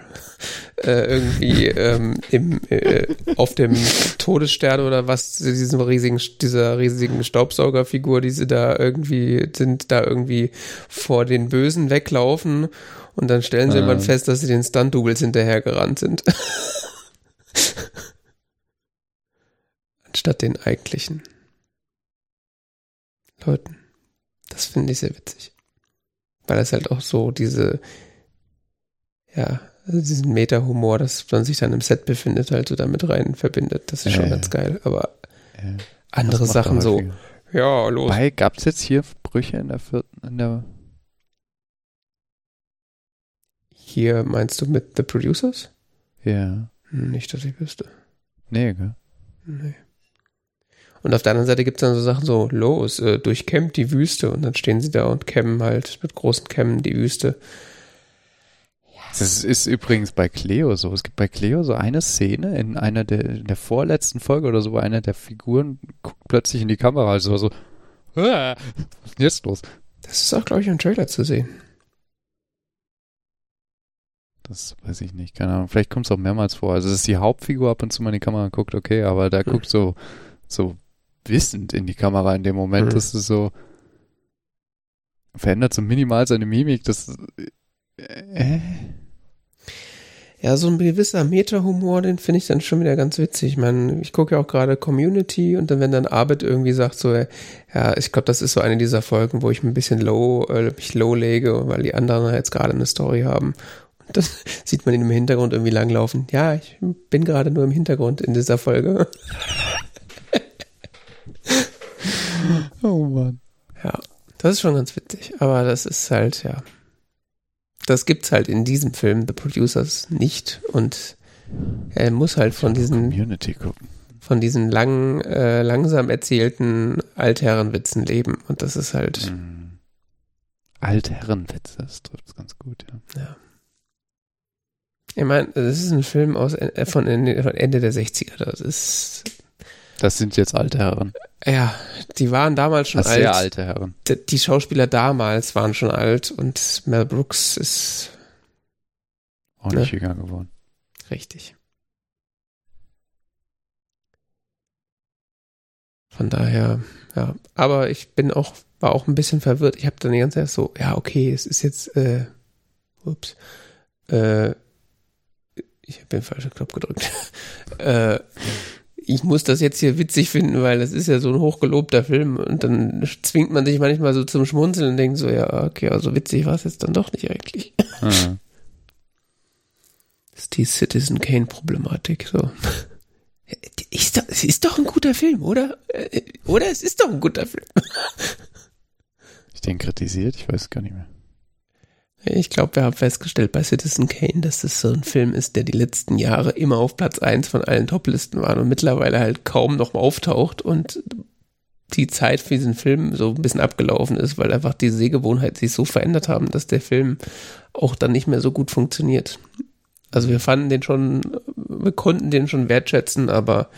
A: äh, irgendwie ähm, im, äh, auf dem Todesstern oder was, diesem riesigen, dieser riesigen Staubsaugerfigur, die sie da irgendwie sind, da irgendwie vor den Bösen weglaufen und dann stellen sie ähm. irgendwann fest, dass sie den Stunt-Doubles hinterhergerannt sind. Anstatt den eigentlichen Leuten. Das finde ich sehr witzig. Weil es halt auch so diese, ja, also diesen Meta-Humor, dass man sich dann im Set befindet, halt so damit rein verbindet. Das ist schon ganz geil. Aber äh, andere Sachen so, ja, los.
B: Wobei, gab es jetzt hier Brüche in der vierten, in der
A: Hier meinst du mit The Producers?
B: Ja.
A: Hm, nicht, dass ich wüsste.
B: Nee, gell?
A: Nee. Und auf der anderen Seite gibt es dann so Sachen so, los, äh, durchkämmt die Wüste. Und dann stehen sie da und kämmen halt mit großen Kämmen die Wüste.
B: Das ist übrigens bei Cleo so. Es gibt bei Cleo so eine Szene in einer der, in der vorletzten Folge oder so, wo einer der Figuren guckt plötzlich in die Kamera, also so, was ist jetzt los?
A: Das ist auch, glaube ich, im Trailer zu sehen.
B: Das weiß ich nicht, keine Ahnung. Vielleicht kommt es auch mehrmals vor. Also, dass die Hauptfigur ab und zu mal in die Kamera guckt, okay, aber da hm. guckt so, so wissend in die Kamera in dem Moment. Mhm. Das ist so, verändert so minimal seine Mimik. Das, äh.
A: Ja, so ein gewisser Meta-Humor, den finde ich dann schon wieder ganz witzig. Ich meine, ich gucke ja auch gerade Community und dann, wenn dann Arbeit irgendwie sagt, so, ja, ich glaube, das ist so eine dieser Folgen, wo ich ein bisschen low, äh, mich low lege, weil die anderen jetzt gerade eine Story haben. Und dann sieht man ihn im Hintergrund irgendwie langlaufen. Ja, ich bin gerade nur im Hintergrund in dieser Folge.
B: oh Mann.
A: Ja, das ist schon ganz witzig. Aber das ist halt, ja das gibt's halt in diesem Film, The Producers, nicht. Und er muss halt von diesen
B: Community gucken.
A: von diesen langen, äh, langsam erzählten Altherrenwitzen leben. Und das ist halt. Mhm.
B: Altherrenwitze, das trifft ganz gut, ja.
A: Ja. Ich meine, das ist ein Film aus, äh, von Ende der 60er. Das ist.
B: Das sind jetzt alte Herren.
A: Ja, die waren damals schon
B: alt. Sehr alte Herren.
A: Die Schauspieler damals waren schon alt und Mel Brooks ist
B: auch nicht ne? jünger geworden.
A: Richtig. Von daher, ja. Aber ich bin auch, war auch ein bisschen verwirrt. Ich habe dann die ganze Zeit so, ja, okay, es ist jetzt, äh, ups, äh, ich habe den falschen Knopf gedrückt. äh, ich muss das jetzt hier witzig finden, weil das ist ja so ein hochgelobter Film und dann zwingt man sich manchmal so zum Schmunzeln und denkt so, ja, okay, also witzig war es jetzt dann doch nicht eigentlich. Mhm. Das ist die Citizen Kane Problematik, so. Ist doch, es ist doch ein guter Film, oder? Oder es ist doch ein guter Film.
B: Ich den kritisiert, ich weiß gar nicht mehr.
A: Ich glaube, wir haben festgestellt bei Citizen Kane, dass das so ein Film ist, der die letzten Jahre immer auf Platz eins von allen Toplisten war und mittlerweile halt kaum noch mal auftaucht und die Zeit für diesen Film so ein bisschen abgelaufen ist, weil einfach die Sehgewohnheiten sich so verändert haben, dass der Film auch dann nicht mehr so gut funktioniert. Also wir fanden den schon, wir konnten den schon wertschätzen, aber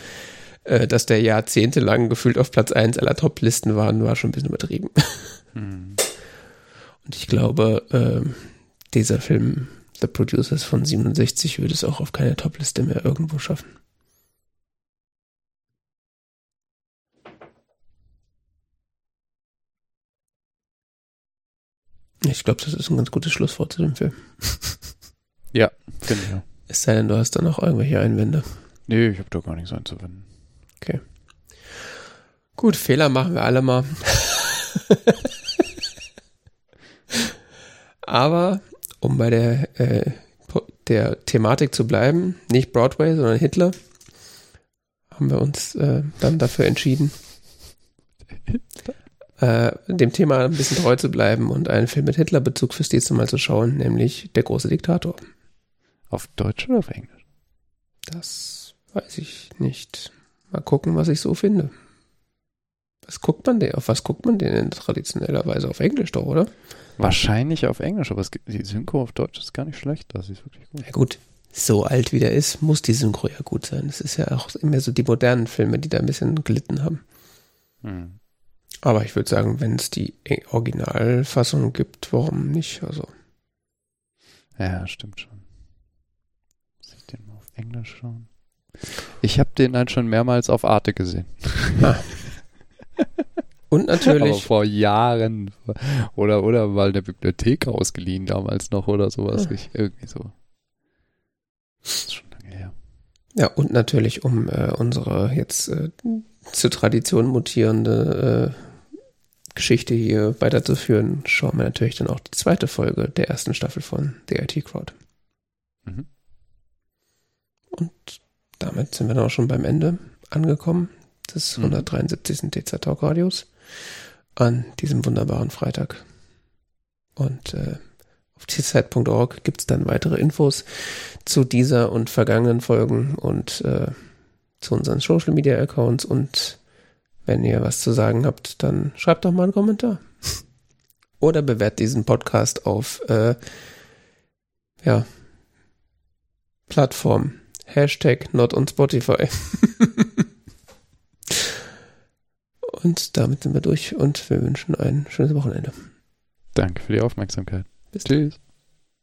A: äh, dass der jahrzehntelang gefühlt auf Platz eins aller Toplisten war, war schon ein bisschen übertrieben. Hm. Und ich glaube, äh, dieser Film, The Producers von 67, würde es auch auf keine Topliste mehr irgendwo schaffen. Ich glaube, das ist ein ganz gutes Schlusswort zu dem Film.
B: Ja, finde ich.
A: Es sei denn, du hast da noch irgendwelche Einwände.
B: Nee, ich habe da gar nichts einzuwenden.
A: Okay. Gut, Fehler machen wir alle mal. Aber um bei der, äh, der Thematik zu bleiben, nicht Broadway, sondern Hitler, haben wir uns äh, dann dafür entschieden, äh, dem Thema ein bisschen treu zu bleiben und einen Film mit Hitler-Bezug fürs nächste Mal zu schauen, nämlich Der große Diktator.
B: Auf Deutsch oder auf Englisch?
A: Das weiß ich nicht. Mal gucken, was ich so finde. Was guckt man denn? Auf was guckt man denn traditionellerweise? Auf Englisch doch, oder?
B: Wahrscheinlich auf Englisch, aber es die Synchro auf Deutsch ist gar nicht schlecht. Das ist wirklich gut.
A: Ja gut, so alt wie der ist, muss die Synchro ja gut sein. Das ist ja auch immer so die modernen Filme, die da ein bisschen gelitten haben. Hm. Aber ich würde sagen, wenn es die Originalfassung gibt, warum nicht? Also.
B: Ja, stimmt schon. Muss ich den mal auf Englisch schauen? Ich habe den dann schon mehrmals auf Arte gesehen. Ah.
A: Und natürlich. Aber
B: vor Jahren. Oder, oder mal in der Bibliothek ausgeliehen damals noch oder sowas. Ja. irgendwie so.
A: Das ist schon lange her. Ja, und natürlich, um äh, unsere jetzt äh, zur Tradition mutierende äh, Geschichte hier weiterzuführen, schauen wir natürlich dann auch die zweite Folge der ersten Staffel von The IT Crowd. Mhm. Und damit sind wir dann auch schon beim Ende angekommen des 173. Mhm. DZ Talk Radios an diesem wunderbaren Freitag. Und äh, auf tzeit.org gibt es dann weitere Infos zu dieser und vergangenen Folgen und äh, zu unseren Social Media Accounts. Und wenn ihr was zu sagen habt, dann schreibt doch mal einen Kommentar. Oder bewertet diesen Podcast auf äh, ja, Plattform. Hashtag not on Spotify. Und damit sind wir durch und wir wünschen ein schönes Wochenende.
B: Danke für die Aufmerksamkeit.
A: Bis Tschüss.